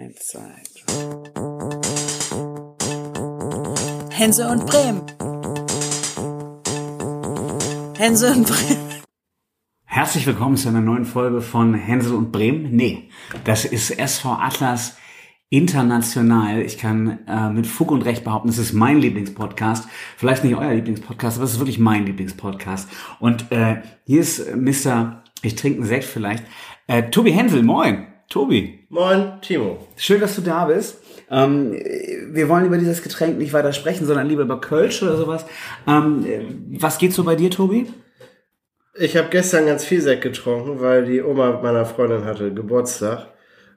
Eins, zwei, drei. Hense und Bremen. Hense und Bremen. Herzlich willkommen zu einer neuen Folge von Hänsel und Bremen. Nee, das ist SV Atlas international. Ich kann äh, mit Fug und Recht behaupten, es ist mein Lieblingspodcast. Vielleicht nicht euer Lieblingspodcast, aber es ist wirklich mein Lieblingspodcast. Und äh, hier ist Mr. Ich trinke einen Sekt vielleicht. Äh, Tobi Hensel, moin. Tobi. Moin, Timo. Schön, dass du da bist. Ähm, wir wollen über dieses Getränk nicht weiter sprechen, sondern lieber über Kölsch oder sowas. Ähm, was geht so bei dir, Tobi? Ich habe gestern ganz viel Sekt getrunken, weil die Oma meiner Freundin hatte Geburtstag.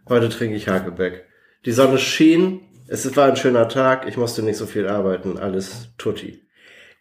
Heute trinke ich Hakebeck. Die Sonne schien, es war ein schöner Tag, ich musste nicht so viel arbeiten, alles tutti.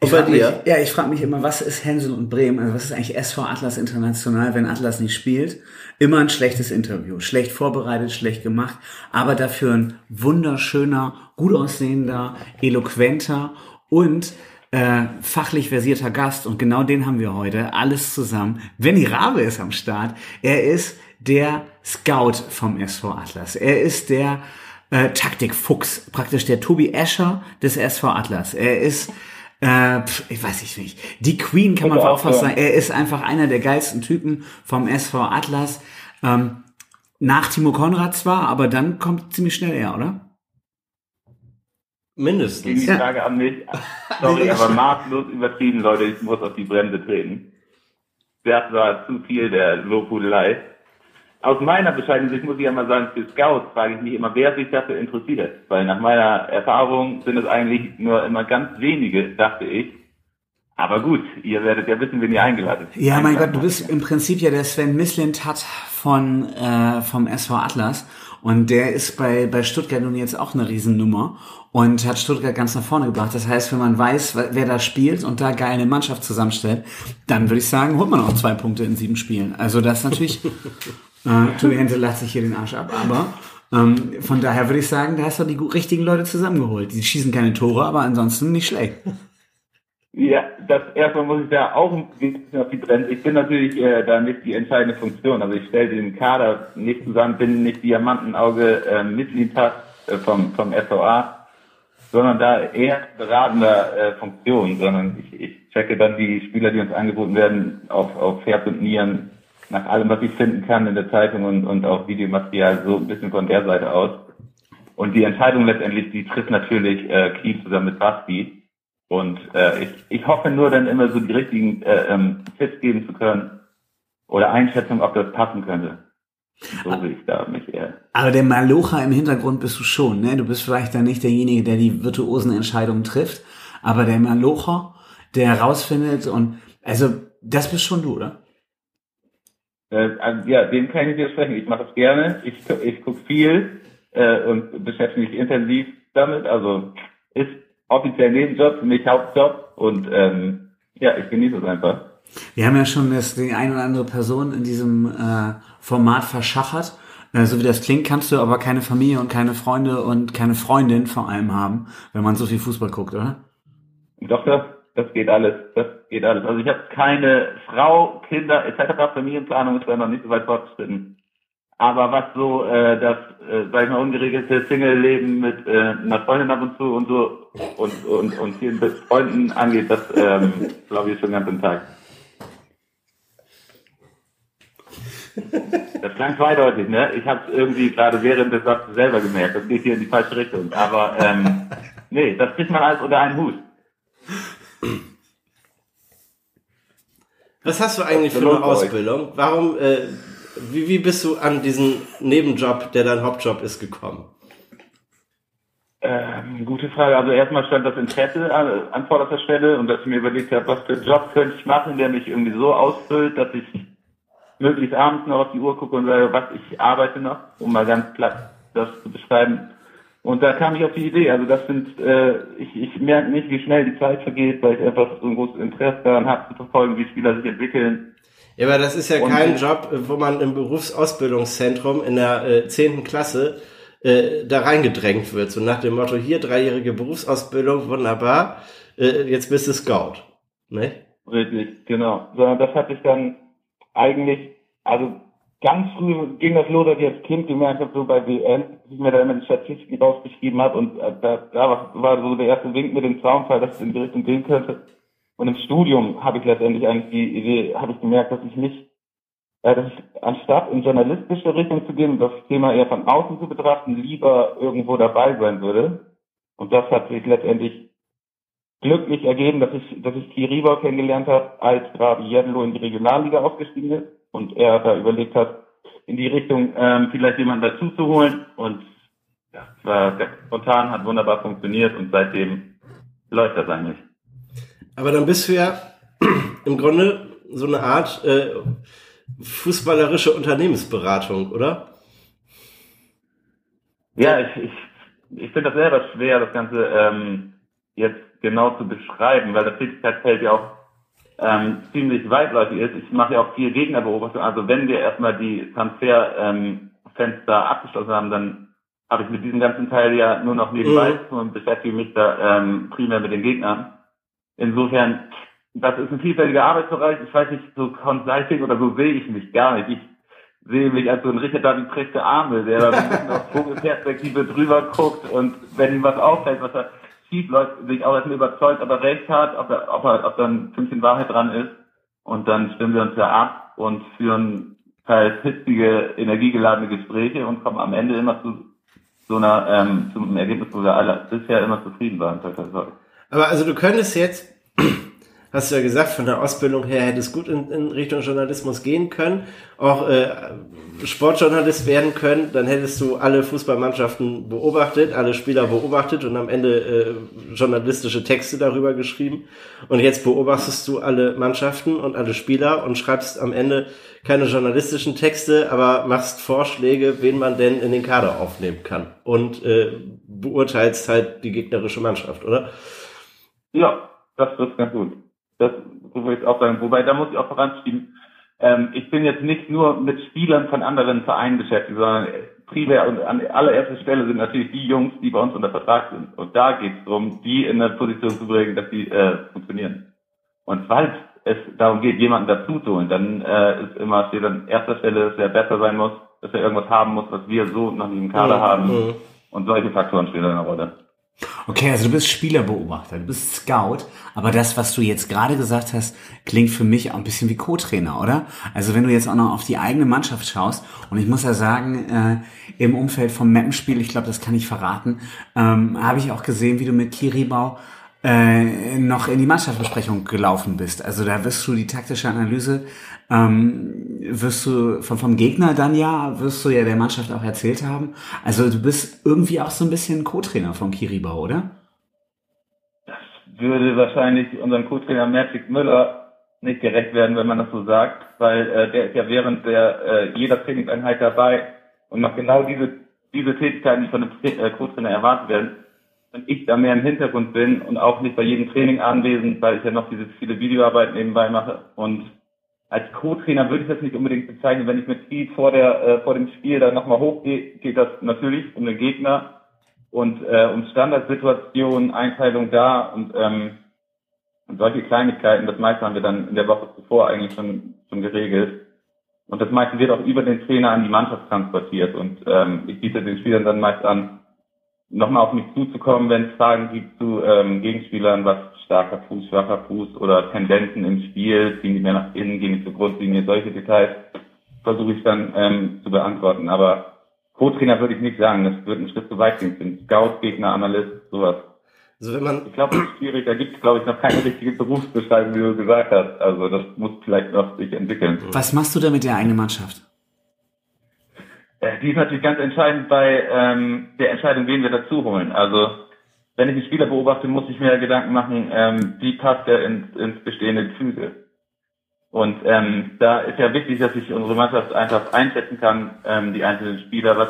Und bei dir? Mich, ja, ich frage mich immer, was ist Hänsel und Bremen? Also was ist eigentlich SV Atlas International, wenn Atlas nicht spielt? Immer ein schlechtes Interview. Schlecht vorbereitet, schlecht gemacht, aber dafür ein wunderschöner, gut aussehender, eloquenter und äh, fachlich versierter Gast. Und genau den haben wir heute. Alles zusammen. Benny Rabe ist am Start. Er ist der Scout vom SV Atlas. Er ist der äh, Taktikfuchs, praktisch der Tobi Escher des SV Atlas. Er ist äh, ich weiß ich nicht. Die Queen kann man auch fast sagen. Er ist einfach einer der geilsten Typen vom SV Atlas. Ähm, nach Timo Konrad zwar, aber dann kommt ziemlich schnell er, oder? Mindestens. Die Frage an mich. Sorry, aber maßlos übertrieben, Leute. Ich muss auf die Bremse treten. Das war zu viel der Lobhudelei aus meiner bescheidenen Sicht muss ich ja mal sagen, für Scouts frage ich mich immer, wer sich dafür interessiert. Weil nach meiner Erfahrung sind es eigentlich nur immer ganz wenige, dachte ich. Aber gut, ihr werdet ja wissen, wen ihr eingeladen habt. Ja, mein Gott, du bist im Prinzip ja der Sven Mislintat von, äh, vom SV Atlas. Und der ist bei, bei Stuttgart nun jetzt auch eine Riesennummer und hat Stuttgart ganz nach vorne gebracht. Das heißt, wenn man weiß, wer da spielt und da geil eine Mannschaft zusammenstellt, dann würde ich sagen, holt man auch zwei Punkte in sieben Spielen. Also das ist natürlich Äh, Tobi Hensel lacht sich hier den Arsch ab, aber ähm, von daher würde ich sagen, da hast du die richtigen Leute zusammengeholt. Die schießen keine Tore, aber ansonsten nicht schlecht. Ja, das erstmal muss ich da auch ein bisschen auf die Bremse. Ich bin natürlich äh, da nicht die entscheidende Funktion. Also ich stelle den Kader nicht zusammen, bin nicht Diamantenauge äh, Mitglied äh, vom, vom SVA, sondern da eher beratender äh, Funktion, sondern ich, ich checke dann die Spieler, die uns angeboten werden, auf, auf Herz und Nieren nach allem, was ich finden kann in der Zeitung und, und auch Videomaterial, so ein bisschen von der Seite aus. Und die Entscheidung letztendlich, die trifft natürlich äh, Kiel zusammen mit Basti. Und äh, ich, ich hoffe nur dann immer so die richtigen äh, ähm, Tipps geben zu können oder Einschätzung, ob das passen könnte. So sehe ich da mich eher. Aber der Malocha im Hintergrund bist du schon, ne? Du bist vielleicht dann nicht derjenige, der die virtuosen Entscheidungen trifft, aber der Malocha, der herausfindet und also das bist schon du, oder? Äh, also, ja, dem kann ich dir sprechen. Ich mache es gerne. Ich, ich gucke viel äh, und beschäftige mich intensiv damit. Also ist offiziell Nebenjob, mich Hauptjob und ähm, ja, ich genieße es einfach. Wir haben ja schon das, die eine oder andere Person in diesem äh, Format verschachert. Äh, so wie das klingt, kannst du aber keine Familie und keine Freunde und keine Freundin vor allem haben, wenn man so viel Fußball guckt, oder? Doch, das das geht alles, das geht alles. Also ich habe keine Frau, Kinder etc. Familienplanung ist da noch nicht so weit fortgeschritten. Aber was so äh, das, äh, sag ich mal, ungeregelte Single-Leben mit äh, einer Freundin ab und zu und so und und und vielen Freunden angeht, das ähm, glaube ich schon ganz im Tag. Das klang zweideutig, ne? Ich habe es irgendwie gerade während des Satzes selber gemerkt. Das geht hier in die falsche Richtung. Aber ähm, nee, das kriegt man alles unter einen Hut. Was hast du eigentlich für eine Ausbildung? Warum, äh, wie, wie bist du an diesen Nebenjob, der dein Hauptjob ist, gekommen? Ähm, gute Frage. Also erstmal stand das Interesse an, an vorderster Stelle und dass ich mir überlegt habe, was für einen Job könnte ich machen, der mich irgendwie so ausfüllt, dass ich möglichst abends noch auf die Uhr gucke und sage, was ich arbeite noch, um mal ganz platt das zu beschreiben. Und da kam ich auf die Idee. Also das sind, äh, ich, ich merke nicht, wie schnell die Zeit vergeht, weil ich einfach so ein großes Interesse daran habe, zu verfolgen, wie Spieler sich entwickeln. Ja, aber das ist ja und kein Job, wo man im Berufsausbildungszentrum in der zehnten äh, Klasse äh, da reingedrängt wird. So nach dem Motto, hier dreijährige Berufsausbildung, wunderbar, äh, jetzt bist du Scout. Ne? Richtig, genau. Sondern das hatte ich dann eigentlich, also ganz früh ging das los, dass ich als Kind gemerkt habe, so bei WM, ich mir da immer die Statistiken rausgeschrieben habe und äh, da, da war so der erste Wink mit dem Zaunfall, dass es in die Richtung gehen könnte. Und im Studium habe ich letztendlich eigentlich die Idee, habe ich gemerkt, dass ich nicht, äh, dass ich anstatt in journalistische Richtung zu gehen und das Thema eher von außen zu betrachten, lieber irgendwo dabei sein würde. Und das hat sich letztendlich glücklich ergeben, dass ich, dass ich Kiribau kennengelernt habe, als gerade Jedlo in die Regionalliga aufgestiegen ist und er da überlegt hat, in die Richtung ähm, vielleicht jemanden dazu zu holen und ja, war sehr spontan, hat wunderbar funktioniert und seitdem läuft das eigentlich. Aber dann bist du ja im Grunde so eine Art äh, fußballerische Unternehmensberatung, oder? Ja, ich, ich, ich finde das selber schwer, das Ganze ähm, jetzt genau zu beschreiben, weil das Tätigkeitsfeld ja auch ähm, ziemlich weitläufig ist. Ich mache ja auch viel Gegnerbeobachtung. Also wenn wir erstmal die Transferfenster ähm, abgeschlossen haben, dann habe ich mit diesem ganzen Teil ja nur noch nebenbei mhm. und beschäftige mich da ähm, primär mit den Gegnern. Insofern, das ist ein vielfältiger Arbeitsbereich. Ich weiß nicht, so Consulting oder so sehe ich mich gar nicht. Ich sehe mich als so ein Richard David Precht der Arme, der da ein bisschen auf Vogelperspektive drüber guckt und wenn ihm was auffällt, was er schief läuft, sich auch erstmal überzeugt, ob er recht hat, ob, er, ob, er, ob da ein Fünkchen Wahrheit dran ist. Und dann stimmen wir uns ja ab und führen teils hitzige, energiegeladene Gespräche und kommen am Ende immer zu so einer, ähm, zum Ergebnis, wo wir alle bisher immer zufrieden waren. Aber also du könntest jetzt hast du ja gesagt, von der Ausbildung her hätte es gut in, in Richtung Journalismus gehen können, auch äh, Sportjournalist werden können, dann hättest du alle Fußballmannschaften beobachtet, alle Spieler beobachtet und am Ende äh, journalistische Texte darüber geschrieben. Und jetzt beobachtest du alle Mannschaften und alle Spieler und schreibst am Ende keine journalistischen Texte, aber machst Vorschläge, wen man denn in den Kader aufnehmen kann und äh, beurteilst halt die gegnerische Mannschaft, oder? Ja, das trifft ganz gut. Das würde ich auch sagen. Wobei, da muss ich auch voranschieben, ähm, ich bin jetzt nicht nur mit Spielern von anderen Vereinen beschäftigt, sondern primär und an allererster Stelle sind natürlich die Jungs, die bei uns unter Vertrag sind. Und da geht es darum, die in eine Position zu bringen, dass die äh, funktionieren. Und falls es darum geht, jemanden dazu zu holen, dann äh, ist immer steht an erster Stelle, dass er besser sein muss, dass er irgendwas haben muss, was wir so noch nicht im Kader mhm. haben. Mhm. Und solche Faktoren spielen eine Rolle. Okay, also du bist Spielerbeobachter, du bist Scout, aber das, was du jetzt gerade gesagt hast, klingt für mich auch ein bisschen wie Co-Trainer, oder? Also wenn du jetzt auch noch auf die eigene Mannschaft schaust, und ich muss ja sagen, äh, im Umfeld vom Mappenspiel, ich glaube, das kann ich verraten, ähm, habe ich auch gesehen, wie du mit Kiribau äh, noch in die Mannschaftsbesprechung gelaufen bist. Also da wirst du die taktische Analyse, ähm, wirst du vom, vom Gegner dann ja, wirst du ja der Mannschaft auch erzählt haben. Also du bist irgendwie auch so ein bisschen Co-Trainer von Kiribau, oder? Das würde wahrscheinlich unserem Co-Trainer Magic Müller nicht gerecht werden, wenn man das so sagt, weil äh, der ist ja während der äh, jeder Trainingseinheit dabei und macht genau diese diese Tätigkeiten, die von dem äh, Co-Trainer erwartet werden wenn ich da mehr im Hintergrund bin und auch nicht bei jedem Training anwesend, weil ich ja noch diese viele Videoarbeit nebenbei mache. Und als Co-Trainer würde ich das nicht unbedingt bezeichnen. Wenn ich mit Steve vor der äh, vor dem Spiel dann nochmal hochgehe, geht das natürlich um den Gegner und äh, um Standardsituationen, Einteilung da und, ähm, und solche Kleinigkeiten. Das meiste haben wir dann in der Woche zuvor eigentlich schon schon geregelt. Und das meiste wird auch über den Trainer an die Mannschaft transportiert. Und ähm, ich biete den Spielern dann meist an, nochmal auf mich zuzukommen, wenn es Fragen gibt zu ähm, Gegenspielern, was starker Fuß, schwacher Fuß oder Tendenzen im Spiel, ziehen die mehr nach innen, gehen die zur Grundlinie, solche Details versuche ich dann ähm, zu beantworten. Aber Co-Trainer würde ich nicht sagen, das würde ein Schritt zu weit gehen. Ich bin Scout, Gegner, Analyst, sowas. Also wenn man ich glaube, das ist schwierig. Da gibt es, glaube ich, noch keine richtige Berufsbeschreibung, wie du gesagt hast. Also das muss vielleicht noch sich entwickeln. Was machst du da mit der eigenen Mannschaft? Äh, die ist natürlich ganz entscheidend bei ähm, der Entscheidung, wen wir dazu holen. Also wenn ich einen Spieler beobachte, muss ich mir Gedanken machen, ähm, wie passt er ins, ins bestehende Gefüge. Und ähm, da ist ja wichtig, dass ich unsere Mannschaft einfach einschätzen kann, ähm, die einzelnen Spieler. Was,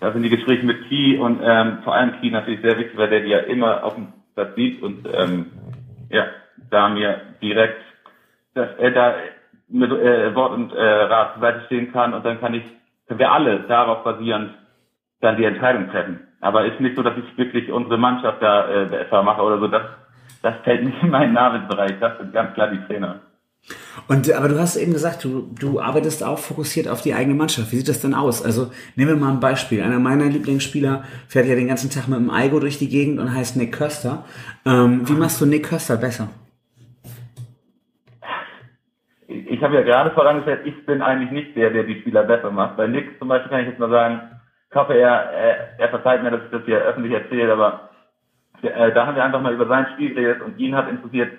da sind die Gespräche mit Key und ähm, vor allem Key natürlich sehr wichtig, weil der die ja immer auf dem Platz sieht und ähm, ja, da mir direkt, dass er da mit äh, Wort und äh, Rat zur stehen kann und dann kann ich können wir alle darauf basierend dann die Entscheidung treffen. Aber ist nicht so, dass ich wirklich unsere Mannschaft da äh, besser mache oder so. Das, das fällt nicht in meinen Namensbereich. Das sind ganz klar die Trainer. Und aber du hast eben gesagt, du, du arbeitest auch fokussiert auf die eigene Mannschaft. Wie sieht das denn aus? Also nehmen wir mal ein Beispiel. Einer meiner Lieblingsspieler fährt ja den ganzen Tag mit dem Aigo durch die Gegend und heißt Nick Köster. Ähm, wie machst du Nick Köster besser? Ich habe ja gerade vorangestellt, ich bin eigentlich nicht der, der die Spieler besser macht. Bei Nick zum Beispiel kann ich jetzt mal sagen, ich hoffe, er, er, er verzeiht mir, dass ich das hier öffentlich erzähle, aber äh, da haben wir einfach mal über sein Spiel geredet und ihn hat interessiert,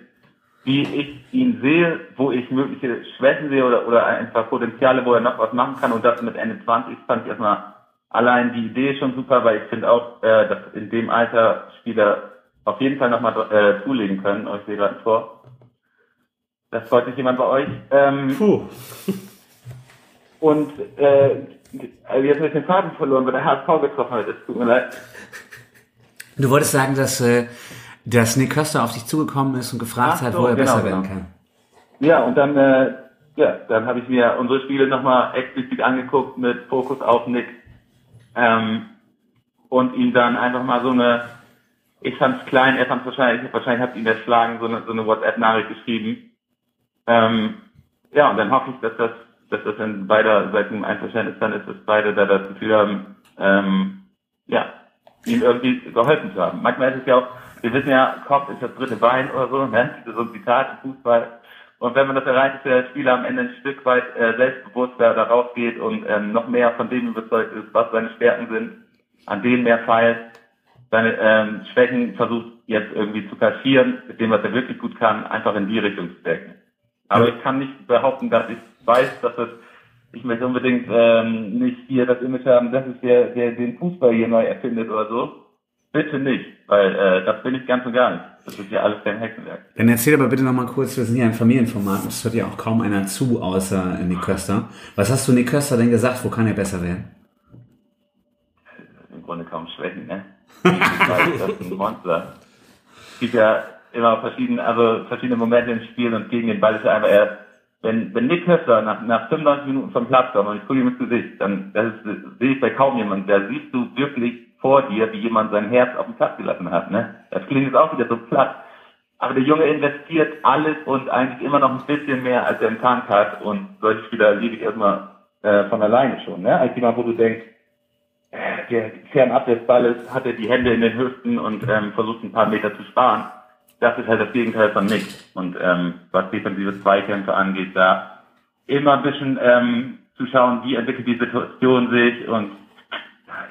wie ich ihn sehe, wo ich mögliche Schwächen sehe oder, oder einfach Potenziale, wo er noch was machen kann. Und das mit Ende 20 fand ich erstmal allein die Idee schon super, weil ich finde auch, äh, dass in dem Alter Spieler auf jeden Fall nochmal äh, zulegen können. Ich sehe gerade vor. Das freut sich jemand bei euch. Ähm, Puh. Und äh, jetzt habe ich den Faden verloren, weil der HSV getroffen hat. Es tut mir leid. Du wolltest sagen, dass, äh, dass Nick Köster auf dich zugekommen ist und gefragt Ach hat, so, wo er genau, besser werden genau. kann. Ja, und dann, äh, ja, dann habe ich mir unsere Spiele nochmal explizit angeguckt mit Fokus auf Nick. Ähm, und ihm dann einfach mal so eine, ich fand's klein, er fand's wahrscheinlich, wahrscheinlich hat ihn erschlagen, so eine, so eine WhatsApp-Nachricht geschrieben. Ähm, ja, und dann hoffe ich, dass das, dass das in beider Seiten ein Verständnis dann ist, dass beide da das Gefühl haben, ähm, ja, ihm irgendwie geholfen zu haben. Manchmal ist es ja auch, wir wissen ja, Kopf ist das dritte Bein oder so, ne? So ein Zitat im Fußball. Und wenn man das erreicht, ist der Spieler am Ende ein Stück weit äh, selbstbewusster da rausgeht und ähm, noch mehr von dem überzeugt ist, was seine Stärken sind, an denen mehr feilt, seine ähm, Schwächen versucht jetzt irgendwie zu kaschieren, mit dem, was er wirklich gut kann, einfach in die Richtung zu decken. Aber ich kann nicht behaupten, dass ich weiß, dass es, ich möchte unbedingt ähm, nicht hier das Image haben, das ist der, der den Fußball hier neu erfindet oder so. Bitte nicht, weil äh, das bin ich ganz und gar nicht. Das ist ja alles kein Hexenwerk. Dann erzähl aber bitte nochmal kurz, wir sind ja ein Familienformat, das hört ja auch kaum einer zu, außer Nick Köster. Was hast du Nick Köster denn gesagt, wo kann er besser werden? Im Grunde kaum Schwächen, ne? das ist ein Monster. Es gibt ja immer verschiedene, also verschiedene Momente im Spiel und gegen den Ball ist er einfach erst, wenn, wenn Nick Köster nach, nach 95 Minuten vom Platz kommt und ich gucke ihm ins Gesicht, dann das ist, sehe ich bei kaum jemandem, da siehst du wirklich vor dir, wie jemand sein Herz auf den Platz gelassen hat. Ne? Das klingt jetzt auch wieder so platt. Aber der Junge investiert alles und eigentlich immer noch ein bisschen mehr, als er im Tank hat. Und solche Spieler liebe ich erstmal äh, von alleine schon. Ne? Als jemand, wo du denkst, äh, der fernab des Balles hat er die Hände in den Hüften und ähm, versucht ein paar Meter zu sparen. Das ist halt das Gegenteil von Nick. Und ähm, was defensive Zweikämpfe angeht, da immer ein bisschen ähm, zu schauen, wie entwickelt die Situation sich und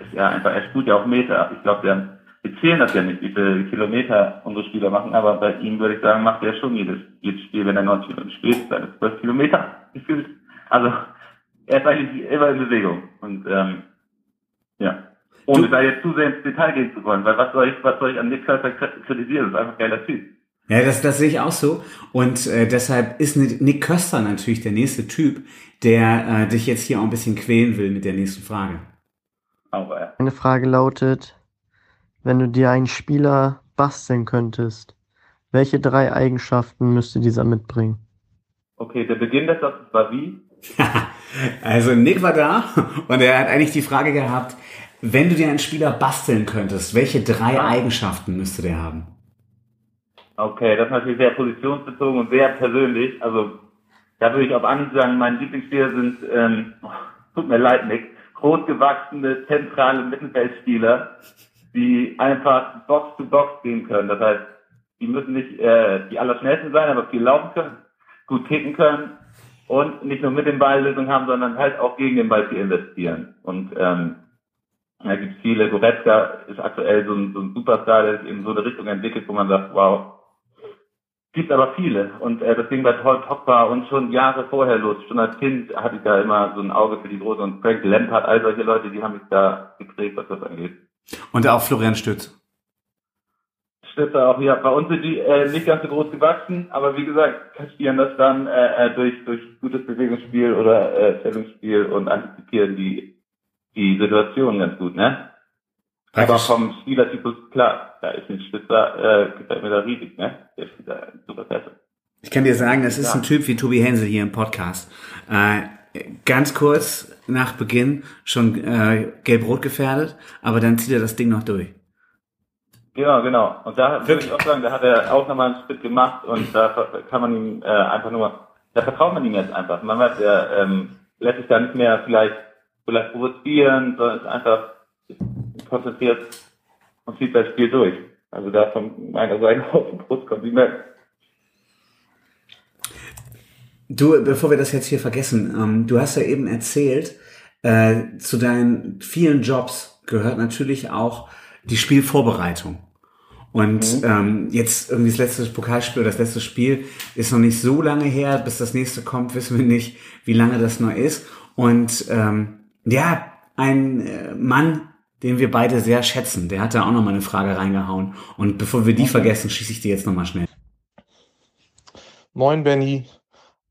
ist ja einfach, er spielt ja auch Meter. Ich glaube, wir, wir zählen das ja nicht, wie viele Kilometer unsere Spieler machen, aber bei ihm würde ich sagen, macht er schon jedes, jedes Spiel, wenn er 90 Minuten spielt, seine 12 Kilometer gefühlt. Also, er ist eigentlich immer in Bewegung. Und, ähm, ja. Ohne Du- da jetzt zu sehr ins Detail gehen zu wollen, weil was soll ich, was soll ich an Nick Kaiser kritisieren? Das ist einfach ein geiler Typ. Ja, das, das sehe ich auch so. Und äh, deshalb ist Nick Köster natürlich der nächste Typ, der äh, dich jetzt hier auch ein bisschen quälen will mit der nächsten Frage. Aber, ja. Meine Frage lautet, wenn du dir einen Spieler basteln könntest, welche drei Eigenschaften müsste dieser mitbringen? Okay, der Beginn des Satzes war wie? Also Nick war da und er hat eigentlich die Frage gehabt, wenn du dir einen Spieler basteln könntest, welche drei Ah. Eigenschaften müsste der haben? Okay, das ist natürlich sehr positionsbezogen und sehr persönlich. Also da würde ich auf Anhieb sagen, meine Lieblingsspieler sind, ähm, oh, tut mir leid, Nick, großgewachsene, zentrale Mittelfeldspieler, die einfach Box to Box gehen können. Das heißt, die müssen nicht äh, die allerschnellsten sein, aber viel laufen können, gut kicken können und nicht nur mit dem Ball Lösung haben, sondern halt auch gegen den Ball viel investieren. Und ähm, da gibt es viele. Goretzka ist aktuell so ein, so ein Superstar, der sich in so eine Richtung entwickelt, wo man sagt, wow, gibt aber viele. Und äh, das ging bei Pogba und schon Jahre vorher los. Schon als Kind hatte ich da immer so ein Auge für die Große und Frank Lampard, all solche Leute, die haben mich da geprägt, was das angeht. Und auch Florian Stütz. Stimmt auch, ja. Bei uns sind die äh, nicht ganz so groß gewachsen, aber wie gesagt, kaschieren das dann äh, äh, durch, durch gutes Bewegungsspiel oder äh, Stellungsspiel und antizipieren die, die Situation ganz gut, ne? Aber vom Spielertypus, klar, da ist ein Spitzer, äh, gefällt mir da riesig, ne? Der spielt da super Klasse. Ich kann dir sagen, das ist Ja. ein Typ wie Tobi Hensel hier im Podcast. Äh, ganz kurz nach Beginn schon äh, gelb-rot gefährdet, aber dann zieht er das Ding noch durch. Genau, genau. Und da würde ich auch sagen, da hat er auch nochmal einen Schritt gemacht und da kann man ihm äh, einfach nur da vertraut man ihm jetzt einfach. Man weiß, er ähm, lässt sich da nicht mehr vielleicht, vielleicht provozieren, sondern ist einfach konzentriert und zieht das Spiel durch. Also da von meiner Seite aus ein großes Kompliment. Du, bevor wir das jetzt hier vergessen, ähm, du hast ja eben erzählt, äh, zu deinen vielen Jobs gehört natürlich auch die Spielvorbereitung. Und mhm. ähm, jetzt irgendwie das letzte Pokalspiel oder das letzte Spiel ist noch nicht so lange her. Bis das nächste kommt, wissen wir nicht, wie lange das noch ist. Und ähm, ja, ein äh, Mann, den wir beide sehr schätzen, der hat da auch noch mal eine Frage reingehauen. Und bevor wir die vergessen, schieße ich die jetzt noch mal schnell. Moin, Benny.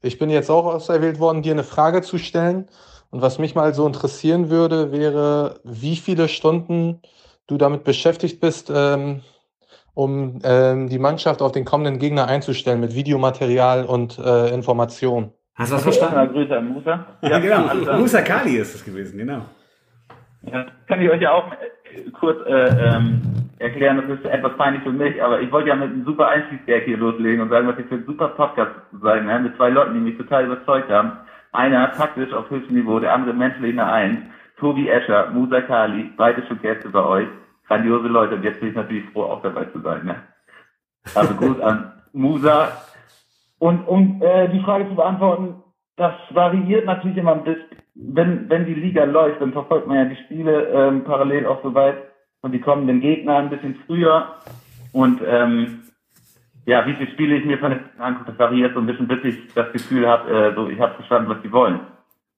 Ich bin jetzt auch auserwählt worden, dir eine Frage zu stellen. Und was mich mal so interessieren würde, wäre, wie viele Stunden du damit beschäftigt bist, ähm, um ähm, die Mannschaft auf den kommenden Gegner einzustellen mit Videomaterial und äh, Informationen. Hast du das verstanden? Grüße an Musa. Ja, genau. Musa Kali ist es gewesen, genau. Ja, kann ich euch ja auch äh, kurz äh, ähm, erklären, das ist etwas peinlich für mich, aber ich wollte ja mit einem super Einstiegsgag hier loslegen und sagen, was ich für ein super Podcast sein, ne? mit zwei Leuten, die mich total überzeugt haben. Einer taktisch auf höchstem Niveau, der andere menschlich in der Eins. Tobi Escher, Musa Kali, beide schon Gäste bei euch. Grandiose Leute und jetzt bin ich natürlich froh, auch dabei zu sein. Ne? Also gut an Musa. Und um äh, die Frage zu beantworten, das variiert natürlich immer ein bisschen. Wenn, wenn die Liga läuft, dann verfolgt man ja die Spiele ähm, parallel auch so weit und die kommenden Gegner ein bisschen früher. Und ähm, ja, wie viele Spiele ich mir von den angucke, das variiert so ein bisschen, bis ich das Gefühl habe, äh, so ich habe verstanden, was sie wollen.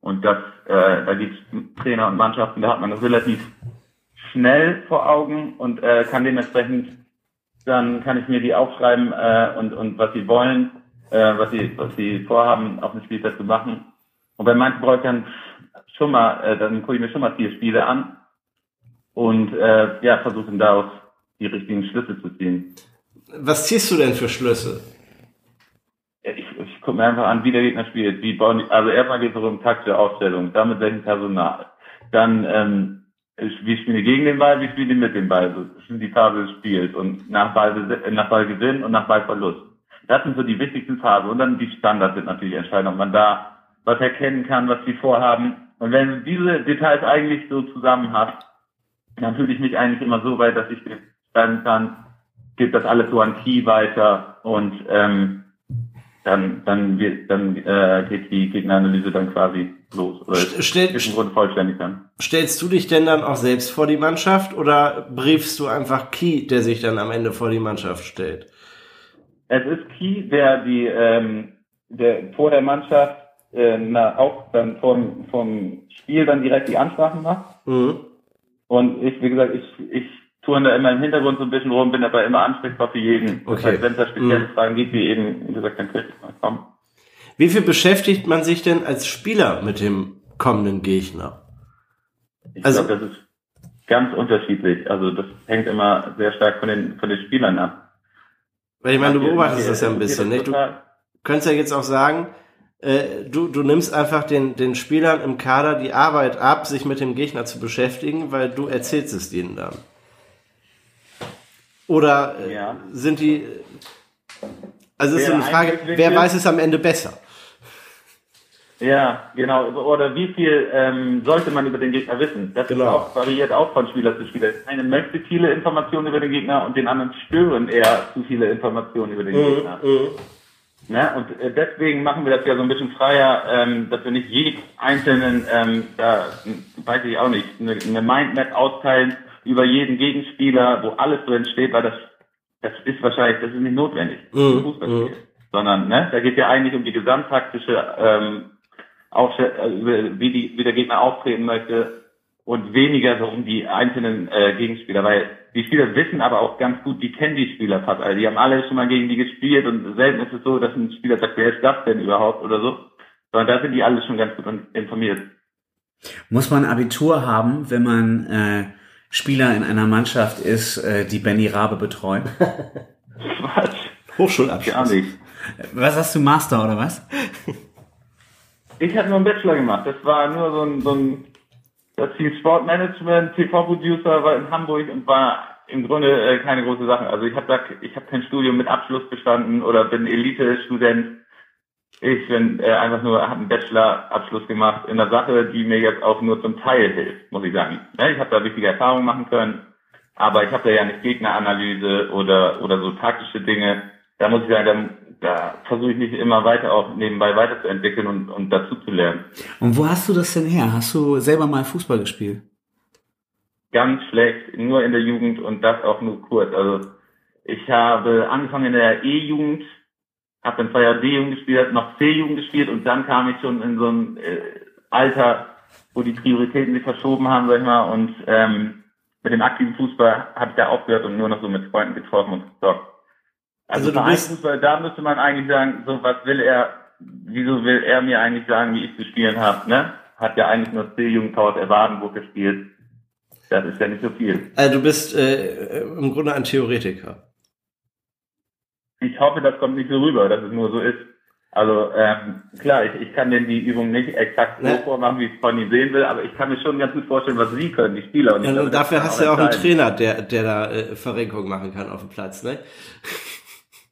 Und das, äh, da gibt es Trainer und Mannschaften, da hat man das relativ schnell vor Augen und äh, kann dementsprechend, dann kann ich mir die aufschreiben äh, und, und was sie wollen, äh, was sie was sie vorhaben, auf dem Spielfeld zu machen. Und bei manchen brauche ich dann schon mal, äh, dann gucke ich mir schon mal vier Spiele an und äh, ja, versuchen daraus die richtigen Schlüsse zu ziehen. Was ziehst du denn für Schlüsse? Ich, ich gucke mir einfach an, wie der Gegner spielt. Wie bauen die, also erstmal geht es um taktische Aufstellung, damit welchen Personal. Dann, ähm, wie spielen die gegen den Ball, wie spielen die mit dem Ball. Das sind die Phase des Spiels und nach, Ball, nach Ballgewinn und nach Ballverlust. Das sind so die wichtigsten Phasen. Und dann die Standards sind natürlich entscheidend, ob man da was erkennen kann, was sie vorhaben. Und wenn du diese Details eigentlich so zusammen hast, dann fühle ich mich eigentlich immer so weit, dass ich sagen kann, gibt das alles so an Key weiter und ähm, dann dann wird, dann äh, geht die Gegneranalyse dann quasi los oder Stell, ist im Grunde vollständig dann. Stellst du dich denn dann auch selbst vor die Mannschaft oder briefst du einfach Key, der sich dann am Ende vor die Mannschaft stellt? Es ist Key, der die ähm, der vor der Mannschaft äh, na, auch dann vom vom Spiel dann direkt die Ansprachen macht. Mhm. Und ich, wie gesagt, ich ich touren da immer im Hintergrund so ein bisschen rum, bin aber immer ansprechbar für jeden. Okay. Das heißt, wenn es da spezielle mhm. Fragen gibt, wie eben gesagt, dann kriegt man kommen. Wie viel beschäftigt man sich denn als Spieler mit dem kommenden Gegner? Ich also, glaube, das ist ganz unterschiedlich. Also das hängt immer sehr stark von den, von den Spielern ab. Weil ich meine, du beobachtest das ja ein bisschen, nicht? Du könntest ja jetzt auch sagen, äh, du, du nimmst einfach den, den Spielern im Kader die Arbeit ab, sich mit dem Gegner zu beschäftigen, weil du erzählst es denen dann. Oder äh, ja. sind die. Also es ist so eine Frage, wer weiß es am Ende besser? Ja, genau. Oder wie viel ähm, sollte man über den Gegner wissen? Das genau. auch, variiert auch von Spieler zu Spieler. Eine möchte viele Informationen über den Gegner und den anderen stören eher zu viele Informationen über den mhm, Gegner. Mhm. Ne? Und äh, deswegen machen wir das ja so ein bisschen freier, ähm, dass wir nicht jeden einzelnen, ähm, da weiß ich auch nicht, eine, eine Mindmap austeilen, über jeden Gegenspieler, wo alles drin steht, weil das, das ist wahrscheinlich, das ist nicht notwendig mhm. Fußballspiel. Mhm. Sondern, ne, da geht ja eigentlich um die gesamttaktische, ähm, äh, wie, die, wie der Gegner auftreten möchte und weniger so um die einzelnen äh, Gegenspieler, weil die Spieler wissen aber auch ganz gut, die kennen die Spieler fast alle. Die haben alle schon mal gegen die gespielt und selten ist es so, dass ein Spieler sagt, wer ist das denn überhaupt oder so. Sondern da sind die alle schon ganz gut informiert. Muss man Abitur haben, wenn man äh, Spieler in einer Mannschaft ist, äh, die Benny Rabe betreuen? was? Hochschulabschluss. Gar nicht. Was hast du, Master oder was? Ich habe nur einen Bachelor gemacht. Das war nur so ein, so ein das Team Sportmanagement, TV-Producer war in Hamburg und war im Grunde äh, keine große Sache. Also ich habe da, ich habe kein Studium mit Abschluss bestanden oder bin Elite-Student. Ich bin äh, einfach nur, habe einen Bachelor-Abschluss gemacht in einer Sache, die mir jetzt auch nur zum Teil hilft, muss ich sagen. Ne, ich habe da wichtige Erfahrungen machen können, aber ich habe da ja nicht Gegneranalyse oder oder so taktische Dinge. Da muss ich sagen, da, versuche ich mich immer weiter auch nebenbei weiterzuentwickeln und, und dazu zu lernen. Und wo hast du das denn her? Hast du selber mal Fußball gespielt? Ganz schlecht, nur in der Jugend und das auch nur kurz. Also ich habe angefangen in der E-Jugend, habe dann zwei Jahre D-Jugend gespielt, noch C-Jugend gespielt und dann kam ich schon in so ein äh, Alter, wo die Prioritäten sich verschoben haben, sag ich mal, und ähm, mit dem aktiven Fußball habe ich da aufgehört und nur noch so mit Freunden getroffen und gezockt. Also, Also du bist- Fußball, da müsste man eigentlich sagen, so was will er, wieso will er mir eigentlich sagen, wie ich zu spielen habe, ne? Hat ja eigentlich nur C-Jugend VfL Badenburg gespielt. Das ist ja nicht so viel. Also du bist äh, im Grunde ein Theoretiker. Ich hoffe, das kommt nicht so rüber, dass es nur so ist. Also ähm, klar, ich, ich kann denn die Übung nicht exakt so Ne. vormachen, wie ich es von ihm sehen will, aber ich kann mir schon ganz gut vorstellen, was sie können, die Spieler. Und, Ja, und dafür hast du ja auch einen. Trainer, der, der da äh, Verrenkung machen kann auf dem Platz, ne?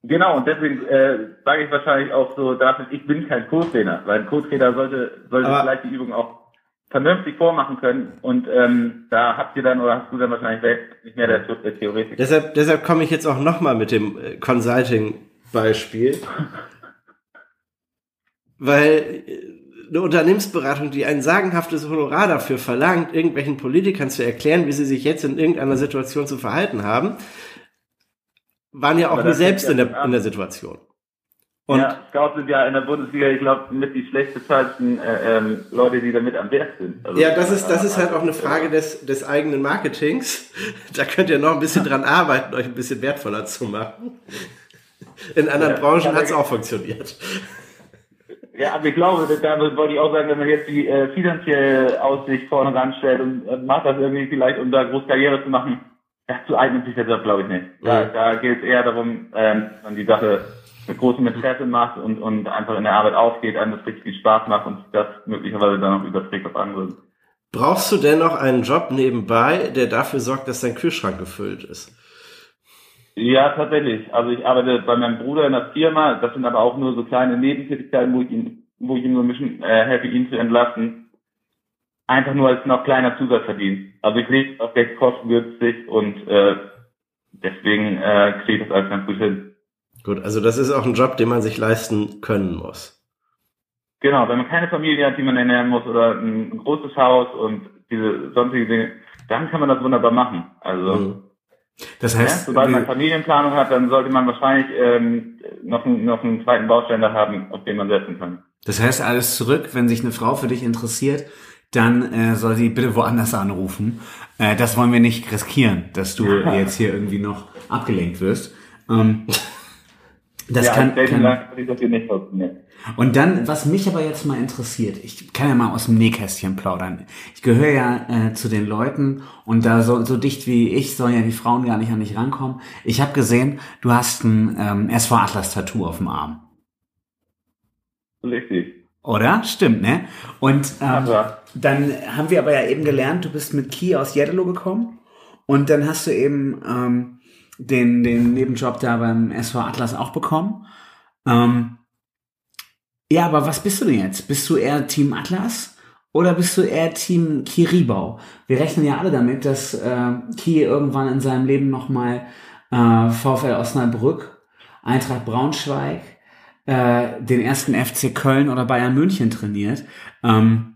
Genau, und deswegen äh, sage ich wahrscheinlich auch so, dafür, ich bin kein Co-Trainer, weil ein Co-Trainer sollte, sollte Aber- vielleicht die Übung auch vernünftig vormachen können. Und ähm, da habt ihr dann oder hast du dann wahrscheinlich nicht mehr der, der Theoretiker. Deshalb, deshalb komme ich jetzt auch nochmal mit dem äh, Consulting-Beispiel. Weil äh, eine Unternehmensberatung, die ein sagenhaftes Honorar dafür verlangt, irgendwelchen Politikern zu erklären, wie sie sich jetzt in irgendeiner Situation zu verhalten haben, waren ja auch Aber selbst in der, in der Situation. Und ja, Scouts sind ja in der Bundesliga, ich glaube, mit die schlecht bezahlten äh, ähm, Leute, die damit am Wert sind. Also, Ja, das ist, das ist halt auch eine Frage des, des eigenen Marketings. Da könnt ihr noch ein bisschen dran arbeiten, euch ein bisschen wertvoller zu machen. In anderen Ja, Branchen hat es auch funktioniert. Ja, aber ich glaube, damit wollte ich auch sagen, wenn man jetzt die äh, finanzielle Aussicht vorne ranstellt und äh, macht das irgendwie vielleicht, um da groß Karriere zu machen, dazu eignet sich der Job, glaube ich, nicht. Da, Mhm. da geht es eher darum, ähm, dass man die Sache mit großem Interesse macht und, und einfach in der Arbeit aufgeht, einem das richtig viel Spaß macht und das möglicherweise dann auch überträgt auf andere. Brauchst du denn noch einen Job nebenbei, der dafür sorgt, dass dein Kühlschrank gefüllt ist? Ja, tatsächlich. Also ich arbeite bei meinem Bruder in der Firma. Das sind aber auch nur so kleine Nebentätigkeiten, wo ich ihm, wo ich ihm so ein bisschen äh, helfe, ihn zu entlasten. Einfach nur als noch kleiner Zusatzverdienst. Also ich lebe auf recht kostengünstig und äh, deswegen äh, kriege ich das alles ganz gut hin. Gut, also das ist auch ein Job, den man sich leisten können muss. Genau, wenn man keine Familie hat, die man ernähren muss oder ein, großes Haus und diese sonstigen Dinge, dann kann man das wunderbar machen. Also Mhm. Das Ja, heißt, sobald man Familienplanung hat, dann sollte man wahrscheinlich ähm, noch, einen, noch einen zweiten Baustein da haben, auf den man setzen kann. das heißt alles zurück, wenn sich eine Frau für dich interessiert, dann äh, soll sie bitte woanders anrufen. Äh, das wollen wir nicht riskieren, dass du jetzt hier irgendwie noch abgelenkt wirst. Ähm, das ja, kann, kann. Und dann, was mich aber jetzt mal interessiert, ich kann ja mal aus dem Nähkästchen plaudern. Ich gehöre ja äh, zu den Leuten und da so, so dicht wie ich sollen ja die Frauen gar nicht an dich rankommen. Ich habe gesehen, du hast ein ähm, SV Atlas Tattoo auf dem Arm. Richtig. Oder? Stimmt, ne? Und ähm, dann haben wir aber ja eben gelernt, du bist mit Ki aus Jeddelo gekommen und dann hast du eben ähm, den, den Nebenjob da beim SV Atlas auch bekommen. Ähm, ja, aber was bist du denn jetzt? Bist du eher Team Atlas oder bist du eher Team Kiribau? Wir rechnen ja alle damit, dass äh, Ki irgendwann in seinem Leben nochmal äh, VfL Osnabrück, Eintracht Braunschweig, äh, den ersten FC Köln oder Bayern München trainiert. Ähm,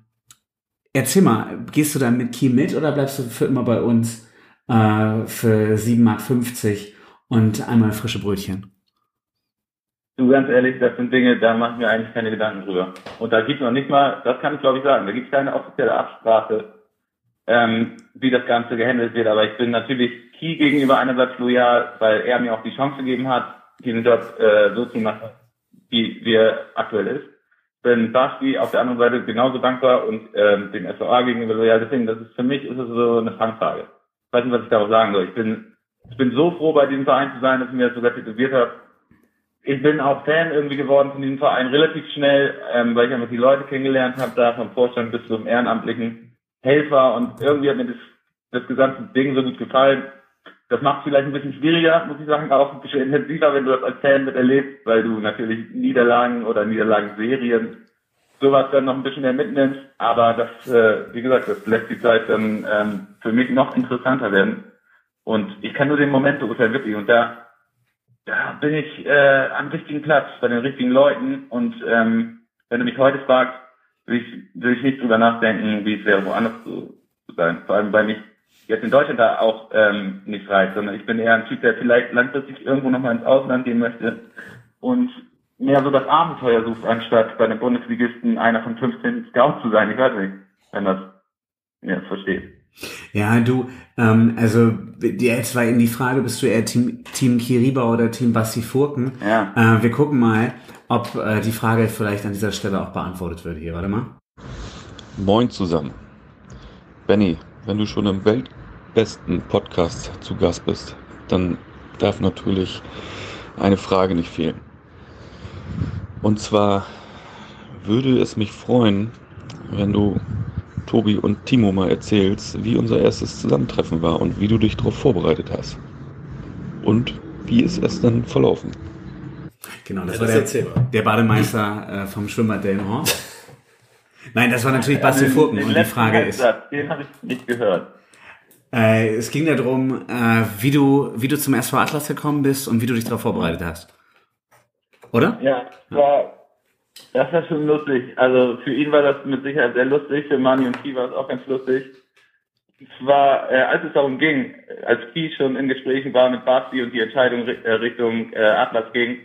erzähl mal, gehst du dann mit Ki mit oder bleibst du für immer bei uns äh, für 7,50 Mark und einmal frische Brötchen? du ganz ehrlich, das sind Dinge, da machen wir eigentlich keine Gedanken drüber. Und da gibt es noch nicht mal, das kann ich glaube ich sagen, da gibt es keine offizielle Absprache, ähm, wie das Ganze gehandelt wird. Aber ich bin natürlich Key gegenüber einerseits loyal, weil er mir auch die Chance gegeben hat, diesen Job äh, so zu machen, wie, wie er aktuell ist. Bin Basti auf der anderen Seite genauso dankbar und ähm, dem SVA gegenüber loyal. Deswegen, das ist für mich ist es so eine Fangfrage. Ich weiß nicht, was ich darauf sagen soll. Ich bin, ich bin so froh, bei diesem Verein zu sein, dass ich mir das sogar tätowiert habe. Ich bin auch Fan irgendwie geworden von diesem Verein relativ schnell, ähm, weil ich einfach die Leute kennengelernt habe, da vom Vorstand bis zum ehrenamtlichen Helfer und irgendwie hat mir das, das gesamte Ding so gut gefallen. Das macht es vielleicht ein bisschen schwieriger, muss ich sagen, auch ein bisschen intensiver, wenn du das als Fan miterlebst, weil du natürlich Niederlagen oder Niederlagenserien sowas dann noch ein bisschen mehr mitnimmst. Aber das, äh, wie gesagt, das lässt die Zeit dann ähm, für mich noch interessanter werden. Und ich kann nur den Moment beurteilen, wirklich. Und da, da bin ich äh, am richtigen Platz, bei den richtigen Leuten. Und ähm, wenn du mich heute fragst, will ich, will ich nicht drüber nachdenken, wie es wäre, woanders zu, zu sein. Vor allem, weil mich jetzt in Deutschland da auch ähm, nicht reicht, sondern ich bin eher ein Typ, der vielleicht langfristig irgendwo nochmal ins Ausland gehen möchte und mehr so das Abenteuer sucht, anstatt bei den Bundesligisten einer von 15 Scouts zu sein. Ich weiß nicht, wenn das ja, versteht. Ja, du, ähm, also jetzt war in die Frage, bist du eher Team, Team Kiriba oder Team Basti Furken? Ja. Äh, wir gucken mal, ob äh, die Frage vielleicht an dieser Stelle auch beantwortet wird hier. Warte mal. Moin zusammen. Benny, wenn du schon im weltbesten Podcast zu Gast bist, dann darf natürlich eine Frage nicht fehlen. Und zwar würde es mich freuen, wenn du Tobi und Timo mal erzählst, wie unser erstes Zusammentreffen war und wie du dich darauf vorbereitet hast. Und wie ist es dann verlaufen? Genau, das Ja, war das der, erzähl mal. der Bademeister äh, vom Schwimmbad Delmenhorst. Nein, das war natürlich Basti Also, Furken. Und die Frage ist, Den habe ich nicht gehört. äh, es ging darum, äh, wie du, wie du zum SV Atlas gekommen bist und wie du dich darauf vorbereitet hast. Oder? Ja, das war, das war schon lustig. Also für ihn war das mit Sicherheit sehr lustig, für Mani und Ki war es auch ganz lustig. Es war, äh, als es darum ging, als Ki schon in Gesprächen war mit Basti und die Entscheidung äh, Richtung äh, Atlas ging,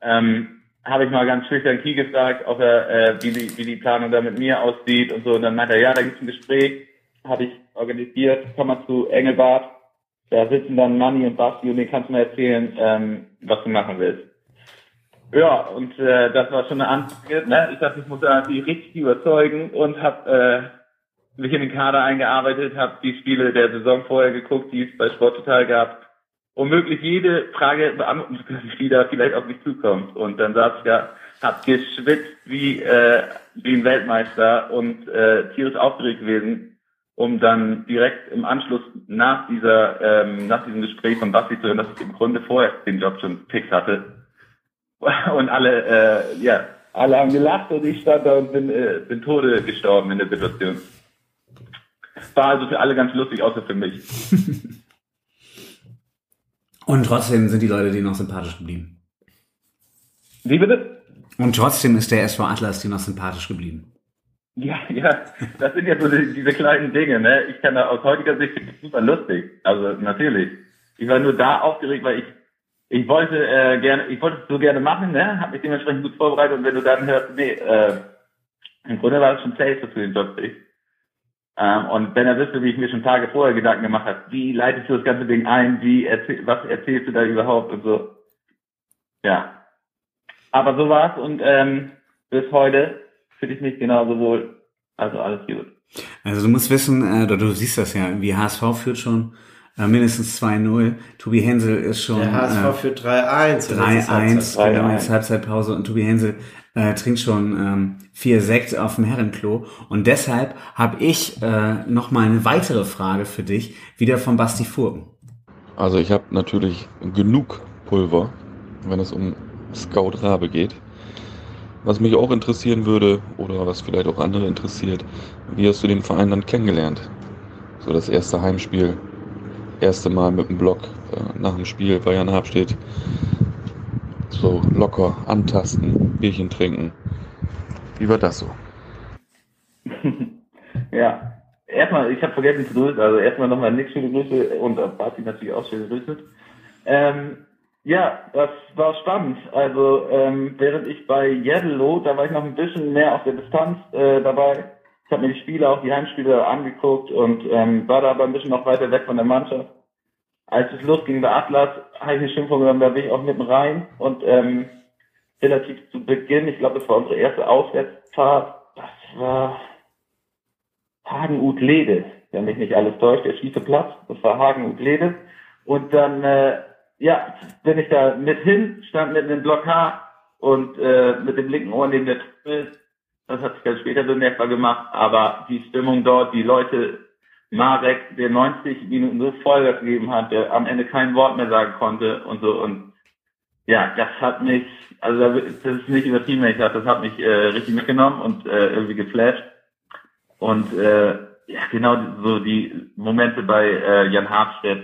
ähm, habe ich mal ganz schüchtern Ki gefragt, ob er, äh, wie, die, wie die Planung da mit mir aussieht und so. Und dann meinte er, ja, da gibt's ein Gespräch, habe ich organisiert, komm mal zu Engelbart. Da sitzen dann Manni und Basti und denen kannst du mal erzählen, ähm, was du machen willst. Ja, und äh, das war schon eine Ansage. Ne? Ich dachte, ich muss da die richtig überzeugen und habe äh, mich in den Kader eingearbeitet, habe die Spiele der Saison vorher geguckt, die es bei Sport Total gab, um möglichst jede Frage beantworten zu können, die da vielleicht auf mich zukommt. Und dann saß ich da, hab geschwitzt wie, äh, wie ein Weltmeister und äh, tierisch aufgeregt gewesen, um dann direkt im Anschluss nach dieser ähm, nach diesem Gespräch von Basti zu hören, dass ich im Grunde vorher den Job schon fix hatte. Und alle, äh, ja, alle haben gelacht und ich stand da und bin, äh, bin Tode gestorben in der Situation. War also für alle ganz lustig, außer für mich. Und trotzdem sind die Leute dir noch sympathisch geblieben. Wie bitte? Und trotzdem ist der SV Atlas dir noch sympathisch geblieben. Ja, ja, das sind ja so die, diese kleinen Dinge, ne? Ich kann da aus heutiger Sicht super lustig. Also natürlich. Ich war nur da aufgeregt, weil ich ich wollte äh, gerne, ich wollte es so gerne machen, ne? Hab mich dementsprechend gut vorbereitet und wenn du dann hörst, nee, äh, im Grunde war es schon safe, dass du den Job kriegst. Ähm, und wenn er wüsste, wie ich mir schon Tage vorher Gedanken gemacht habe, wie leitest du das ganze Ding ein, wie erzähl, was erzählst du da überhaupt und so. Ja. Aber so war's und ähm, bis heute fühle ich mich genauso wohl. Also alles gut. Also du musst wissen, äh, du siehst das ja, wie HSV führt schon äh, mindestens 2-0. Tobi Hensel ist schon Der HSV äh, führt 3-1. und das ist 3-1, Halbzeit. genau, 3-1. jetzt Halbzeitpause und Tobi Hensel äh, trinkt schon ähm, vier Sekt auf dem Herrenklo. Und deshalb habe ich äh, noch mal eine weitere Frage für dich, wieder von Basti Furken. Also ich habe natürlich genug Pulver, wenn es um Scout Rabe geht. Was mich auch interessieren würde, oder was vielleicht auch andere interessiert, wie hast du den Verein dann kennengelernt? So das erste Heimspiel, erste Mal mit dem Block äh, nach dem Spiel Jan Habstedt. So locker antasten, Bierchen trinken. Wie war das so? Ja. Erstmal, ich habe vergessen zu grüßen, also erstmal nochmal Nick schöne Grüße und Basti natürlich auch schöne Grüße. Ähm, ja, das war spannend. Also ähm, während ich bei Jeddelo, da war ich noch ein bisschen mehr auf der Distanz äh, dabei. Ich habe mir die Spiele, auch die Heimspiele angeguckt und ähm, war da aber ein bisschen noch weiter weg von der Mannschaft. Als es losging bei Atlas, habe ich mir schon vorgenommen, da bin ich auch mitten rein und ähm, relativ zu Beginn, ich glaube, das war unsere erste Auswärtsfahrt, das war Hagen-Utlede, wenn mich nicht alles täuscht, der schiefe Platz, das war Hagen-Utlede. Und dann, äh, ja, bin ich da mit hin, stand mitten im Block H und äh, mit dem linken Ohr neben der Truppe. Das hat sich dann später bemerkbar gemacht, aber die Stimmung dort, die Leute Marek, der 90 Minuten so Vollgas gegeben hat, der am Ende kein Wort mehr sagen konnte und so und ja, das hat mich, also das ist nicht übertrieben, wenn ich sage, das hat mich äh, richtig mitgenommen und äh, irgendwie geflasht. Und äh, ja, genau so die Momente bei äh, Jan Hartstedt,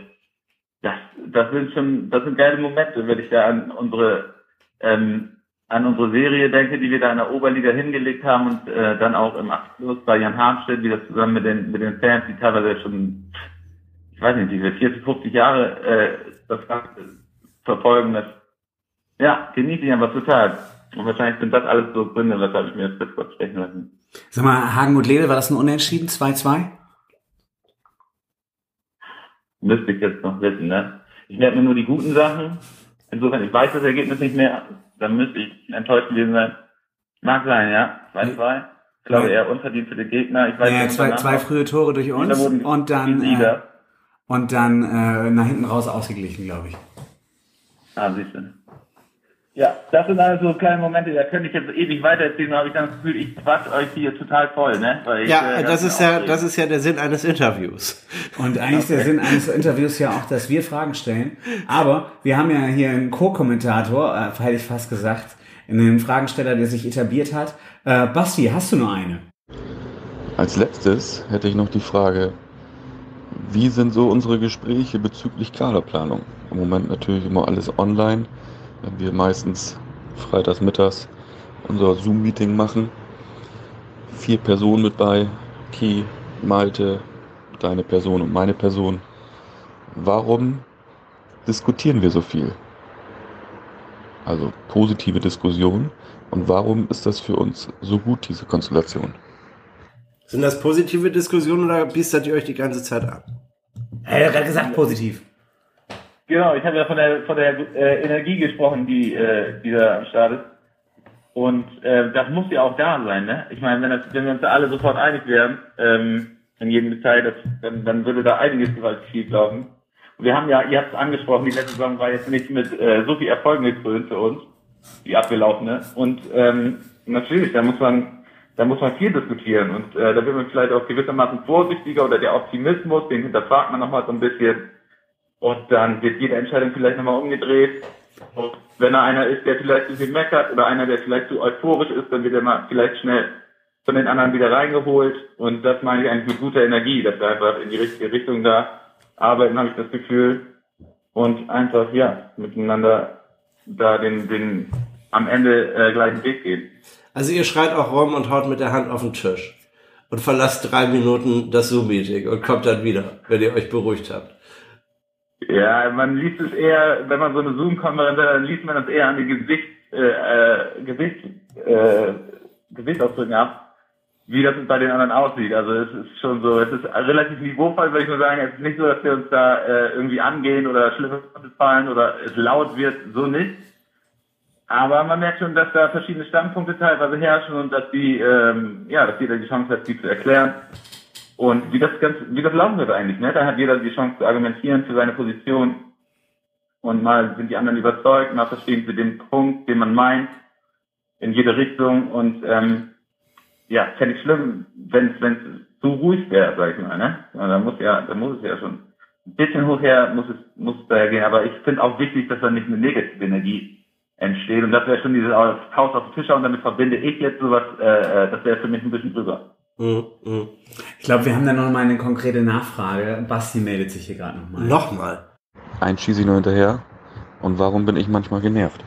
das, das sind schon, das sind geile Momente, wenn ich da an unsere ähm, an unsere Serie denke, die wir da in der Oberliga hingelegt haben und äh, dann auch im Abschluss bei Jan Hartstedt wieder zusammen mit den mit den Fans, die teilweise schon, ich weiß nicht, diese 40, 50 Jahre äh, das Ganze verfolgen, das ja, genieße ich einfach total. Und wahrscheinlich sind das alles so Gründe, weshalb ich mir das Pittsburgh stechen lassen. Sag mal, Hagen und Lede, war das ein Unentschieden? 2-2? Müsste ich jetzt noch wissen, ne? Ich merke mir nur die guten Sachen. Insofern, ich weiß das Ergebnis nicht mehr. Dann müsste ich enttäuscht gewesen sein. Mag sein, ja. 2-2. Ich glaube, eher unverdient für den Gegner. Ich weiß Ja, nicht, zwei, zwei frühe Tore durch uns und dann, äh, und dann äh, nach hinten raus ausgeglichen, glaube ich. Ah, siehst du. Ja, das sind alles so kleine Momente, da könnte ich jetzt ewig weiter erzählen, da habe ich dann das Gefühl, ich quatsch euch hier total voll, ne? Weil ich, Ja, äh, das ist ja, das ist ja der Sinn eines Interviews. Und eigentlich ist der Sinn eines Interviews ja auch, dass wir Fragen stellen. Aber wir haben ja hier einen Co-Kommentator, äh, hätte ich fast gesagt, einen Fragensteller, der sich etabliert hat. Äh, Basti, hast du nur eine? Als letztes hätte ich noch die Frage, wie sind so unsere Gespräche bezüglich Kaderplanung? Im Moment natürlich immer alles online, wenn wir meistens freitags mittags unser Zoom-Meeting machen. Vier Personen mit bei, Ki, Malte, deine Person und meine Person. Warum diskutieren wir so viel? Also positive Diskussion. Und warum ist das für uns so gut, diese Konstellation? Sind das positive Diskussionen oder biestert ihr euch die ganze Zeit an? Er hat gerade gesagt positiv. Genau, ich habe ja von der von der äh, Energie gesprochen, die äh, die da am Start ist. Und äh, das muss ja auch da sein, ne? Ich meine, wenn, wenn wir uns da alle sofort einig wären, ähm, in jedem Detail, das, dann, dann würde da einiges gewaltig schief laufen. Wir haben ja, ihr habt es angesprochen, die letzte Saison war jetzt nicht mit äh, so viel Erfolgen gekrönt für uns, die abgelaufene. Und ähm, natürlich, da muss man da muss man viel diskutieren und äh, da wird man vielleicht auch gewissermaßen vorsichtiger oder der Optimismus, den hinterfragt man nochmal so ein bisschen und dann wird jede Entscheidung vielleicht nochmal umgedreht. Und wenn da einer ist, der vielleicht ein bisschen meckert oder einer, der vielleicht zu euphorisch ist, dann wird er mal vielleicht schnell von den anderen wieder reingeholt. Und das meine ich eigentlich mit guter Energie, dass wir einfach in die richtige Richtung da arbeiten, habe ich das Gefühl. Und einfach, ja, miteinander da den, den am Ende äh, gleichen Weg gehen. Also ihr schreit auch rum und haut mit der Hand auf den Tisch und verlasst drei Minuten das Zoom-Meeting und kommt dann wieder, wenn ihr euch beruhigt habt. Ja, man liest es eher, wenn man so eine Zoom-Konferenz hat, dann liest man das eher an den Gesicht, äh, äh, Gesicht, äh, Gesichtsausdrücken ab, wie das bei den anderen aussieht. Also es ist schon so, es ist relativ niveauvoll, würde ich nur sagen. Es ist nicht so, dass wir uns da äh, irgendwie angehen oder schlimme fallen oder es laut wird, so nicht. Aber man merkt schon, dass da verschiedene Standpunkte teilweise herrschen und dass die, ähm, ja, dass jeder die Chance hat, die zu erklären. Und wie das ganz, wie das laufen wird eigentlich, ne? Da hat jeder die Chance zu argumentieren für seine Position. Und mal sind die anderen überzeugt, mal verstehen sie den Punkt, den man meint, in jede Richtung. Und ähm, ja, fände ich schlimm, wenn es zu ruhig wäre, sag ich mal, ne? Da muss ja, da muss es ja schon ein bisschen hochher muss es, muss es daher gehen. Aber ich finde auch wichtig, dass da nicht eine negative Energie entsteht. Und das wäre schon dieses Haus auf den Tisch und damit verbinde ich jetzt sowas, äh, äh, das wäre für mich ein bisschen drüber. Ich glaube, wir haben da noch mal eine konkrete Nachfrage. Basti meldet sich hier gerade noch mal. Nochmal. Einen schieße ich nur hinterher. Und warum bin ich manchmal genervt?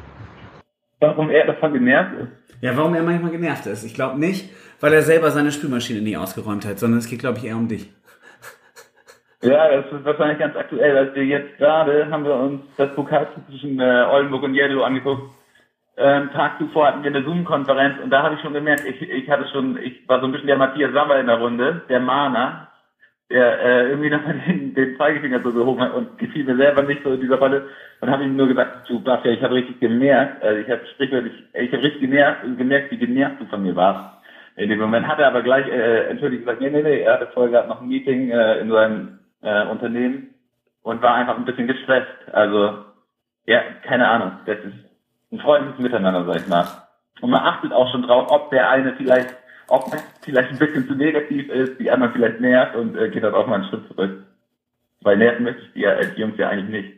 Warum er davon genervt ist? Ja, warum er manchmal genervt ist. Ich glaube nicht, weil er selber seine Spülmaschine nie ausgeräumt hat, sondern es geht, glaube ich, eher um dich. Ja, das ist wahrscheinlich ganz aktuell, als wir jetzt gerade haben wir uns das Pokalspiel zwischen äh, Oldenburg und Jello angeguckt. Ähm, Tag zuvor hatten wir eine Zoom-Konferenz und da habe ich schon gemerkt, ich, ich hatte schon, ich war so ein bisschen der Matthias Sammer in der Runde, der Mahner, der äh, irgendwie nochmal den, den Zeigefinger so gehoben hat und gefiel mir selber nicht so in dieser Rolle. Und habe ihm nur gesagt, du Bastian, ich habe richtig gemerkt, also ich habe sprichwörtlich, ich habe richtig genervt, gemerkt, wie genervt du von mir warst. In dem Moment hat er aber gleich äh, entschuldigt gesagt, nee, nee, nee, er hatte vorher gerade noch ein Meeting äh, in seinem äh, Unternehmen und war einfach ein bisschen gestresst. Also, ja, keine Ahnung. Das ist ein freundliches Miteinander, sag ich mal. Und man achtet auch schon drauf, ob der eine vielleicht, es vielleicht ein bisschen zu negativ ist, die anderen vielleicht nervt und äh, geht dann auch mal einen Schritt zurück. Weil nerven möchte ich die, äh, die Jungs ja eigentlich nicht.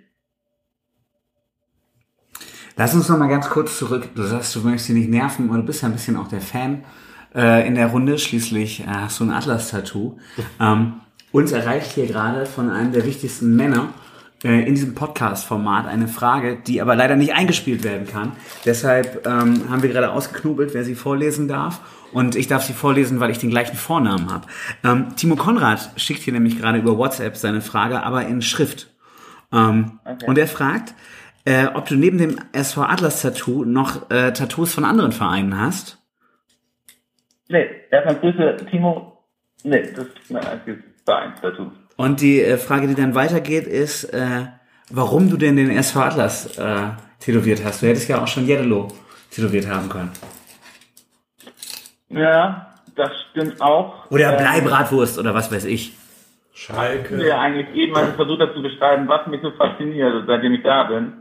Lass uns noch mal ganz kurz zurück. Du sagst, du möchtest sie nicht nerven, aber du bist ja ein bisschen auch der Fan äh, in der Runde. Schließlich äh, hast du ein Atlas-Tattoo. Ähm, uns erreicht hier gerade von einem der wichtigsten Männer in diesem Podcast-Format eine Frage, die aber leider nicht eingespielt werden kann. Deshalb ähm, haben wir gerade ausgeknobelt, wer sie vorlesen darf. Und ich darf sie vorlesen, weil ich den gleichen Vornamen habe. Ähm, Timo Konrad schickt hier nämlich gerade über WhatsApp seine Frage, aber in Schrift. Ähm, Okay. Und er fragt, äh, ob du neben dem SV Atlas Tattoo noch äh, Tattoos von anderen Vereinen hast. Nee, erstmal Grüße, Timo. Nee, das ist mein einziges Vereins-Tattoo. Und die äh, Frage, die dann weitergeht, ist, äh, warum du denn den SV Atlas äh, tätowiert hast. Du hättest ja auch schon Jeddelo tätowiert haben können. Ja, das stimmt auch. Oder Ähm, Bleibratwurst oder was weiß ich. Schalke. Ja, eigentlich eben mal versucht habe zu beschreiben, was mich so fasziniert, seitdem ich da bin.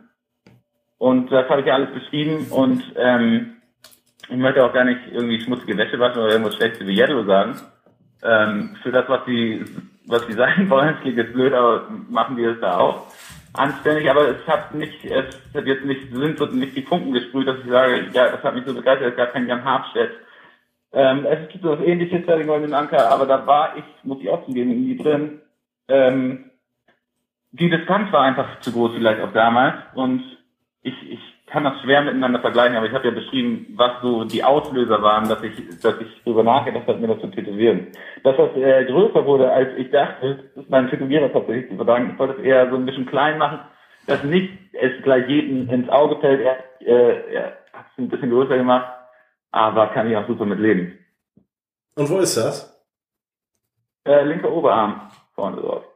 Und das habe ich ja alles beschrieben und ähm, ich möchte auch gar nicht irgendwie schmutzige Wäsche waschen oder irgendwas Schlechtes wie Yellow sagen. Ähm, für das, was sie, was sie sein wollen, klingt jetzt blöd, aber machen wir es da auch anständig, aber es hat nicht, es hat jetzt nicht, sind so nicht die Funken gesprüht, dass ich sage, ja, das hat mich so begeistert, es gab kein Jan Habstedt. Ähm, es gibt so was ähnliches bei den Goldenen Anker, aber da war ich, muss ich auch zugeben, nie drin. Ähm, die Distanz war einfach zu groß vielleicht auch damals und ich, ich kann das schwer miteinander vergleichen, aber ich habe ja beschrieben, was so die Auslöser waren, dass ich, dass ich darüber nachgedacht habe, mir das zu tätowieren. Dass das äh, größer wurde, als ich dachte, ist mein Tätowierer tatsächlich zu verdanken. Ich wollte es eher so ein bisschen klein machen, dass nicht es gleich jedem ins Auge fällt. Er, äh, er hat es ein bisschen größer gemacht, aber kann ich auch super mit leben. Und wo ist das? Äh, linker Oberarm vorne drauf. Seid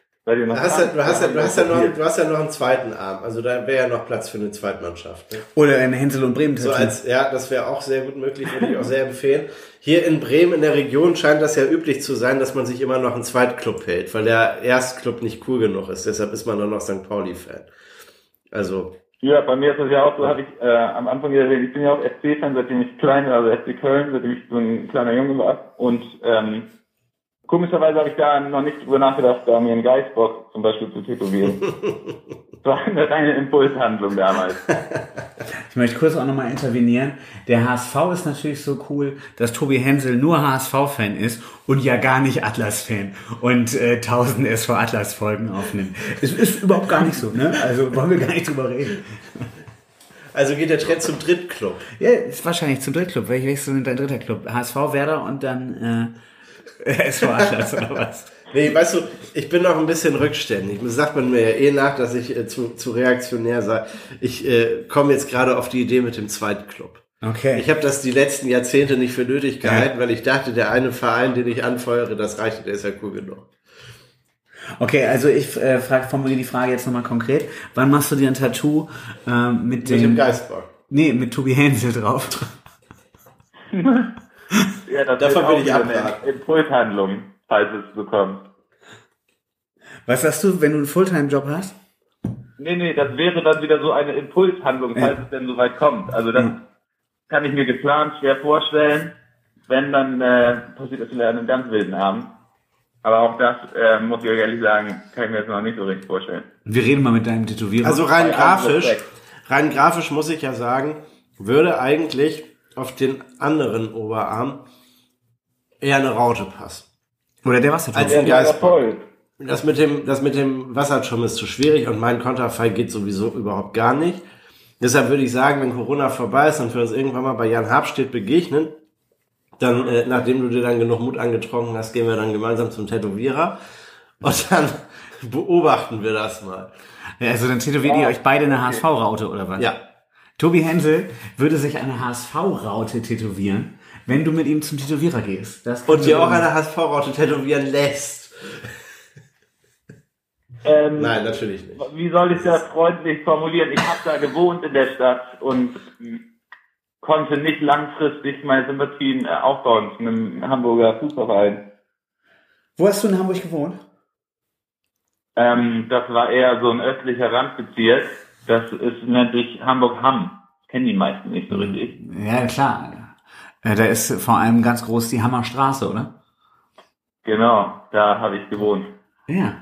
ihr noch Du hast, ja, du, hast ja, du, hast ja noch, du hast ja noch einen zweiten Arm. Also da wäre ja noch Platz für eine Zweitmannschaft. Ne? Oder ein Hänsel und Bremen So Tattoo. als, ja, das wäre auch sehr gut möglich, würde ich auch sehr empfehlen. Hier in Bremen in der Region scheint das ja üblich zu sein, dass man sich immer noch einen Zweitclub hält, weil der Erstclub nicht cool genug ist. Deshalb ist man nur noch St. Pauli-Fan. Also, Ja, bei mir ist das ja auch so, habe ich äh, am Anfang ja erwähnt, ich bin ja auch FC-Fan, seitdem ich klein war, also FC Köln, seitdem ich so ein kleiner Junge war. Und ähm, komischerweise habe ich da noch nicht drüber nachgedacht, da mir einen Geistbock zum Beispiel zu tätowieren. das war eine reine Impulshandlung damals. Ich möchte kurz auch nochmal intervenieren. Der HSV ist natürlich so cool, dass Tobi Hensel nur HSV-Fan ist und ja gar nicht Atlas-Fan und äh, 1000 SV Atlas-Folgen aufnimmt. Es ist überhaupt gar nicht so, ne? Also wollen wir gar nicht drüber reden. also geht der Trend zum Drittclub. Ja, ist wahrscheinlich zum Drittclub. Welch- Welches ist denn dein dritter Club? HSV, Werder und dann äh, SV Atlas oder was? Nee, weißt du, ich bin noch ein bisschen rückständig. Das sagt man mir ja eh nach, dass ich äh, zu, zu reaktionär sei. Ich äh, komme jetzt gerade auf die Idee mit dem Zweitclub. Okay. Ich habe das die letzten Jahrzehnte nicht für nötig gehalten, Ja. weil ich dachte, der eine Verein, den ich anfeuere, das reicht, der ist ja cool genug. Okay, also ich äh, frag, formuliere die Frage jetzt nochmal konkret. Wann machst du dir ein Tattoo äh, mit, Mit dem, dem Geistbock. Nee, mit Tobi Hensel drauf. Ja, das Davon will ich abraten. Impulshandlung, falls es so kommt. Was sagst du, wenn du einen Fulltime-Job hast? Nee, nee, das wäre dann wieder so eine Impulshandlung, falls Ja. es denn soweit kommt. Also das Mhm. kann ich mir geplant schwer vorstellen. Wenn, dann äh, passiert das vielleicht an einem ganz wilden Abend. Aber auch das, äh, muss ich euch ehrlich sagen, kann ich mir jetzt noch nicht so richtig vorstellen. Wir reden mal mit deinem Tätowierer. Also rein grafisch, rein grafisch muss ich ja sagen, würde eigentlich auf den anderen Oberarm eher eine Raute passen. Oder der Wasserturm. Als- Ein Ja, Geistbock. Das mit dem, das mit dem Wasserturm ist zu schwierig und mein Konterfei geht sowieso überhaupt gar nicht. Deshalb würde ich sagen, wenn Corona vorbei ist und wir uns irgendwann mal bei Jan Habstedt begegnen, dann, äh, nachdem du dir dann genug Mut angetrunken hast, gehen wir dann gemeinsam zum Tätowierer und dann beobachten wir das mal. Ja, also dann tätowiert ihr euch beide eine HSV-Raute oder was? Ja. Tobi Hensel würde sich eine HSV-Raute tätowieren, wenn du mit ihm zum Tätowierer gehst. Das Und dir auch eine HSV-Raute tätowieren lässt. Ähm, Nein, natürlich nicht. Wie soll ich das freundlich formulieren? Ich habe da gewohnt in der Stadt und konnte nicht langfristig meine Sympathien äh, aufbauen zu einem Hamburger Fußballverein. Wo hast du in Hamburg gewohnt? Ähm, das war eher so ein östlicher Randbezirk. Das ist nennt sich Hamburg-Hamm. kennen die meisten nicht so richtig. Ja, klar. Äh, Da ist vor allem ganz groß die Hammerstraße, oder? Genau, da habe ich gewohnt. Ja.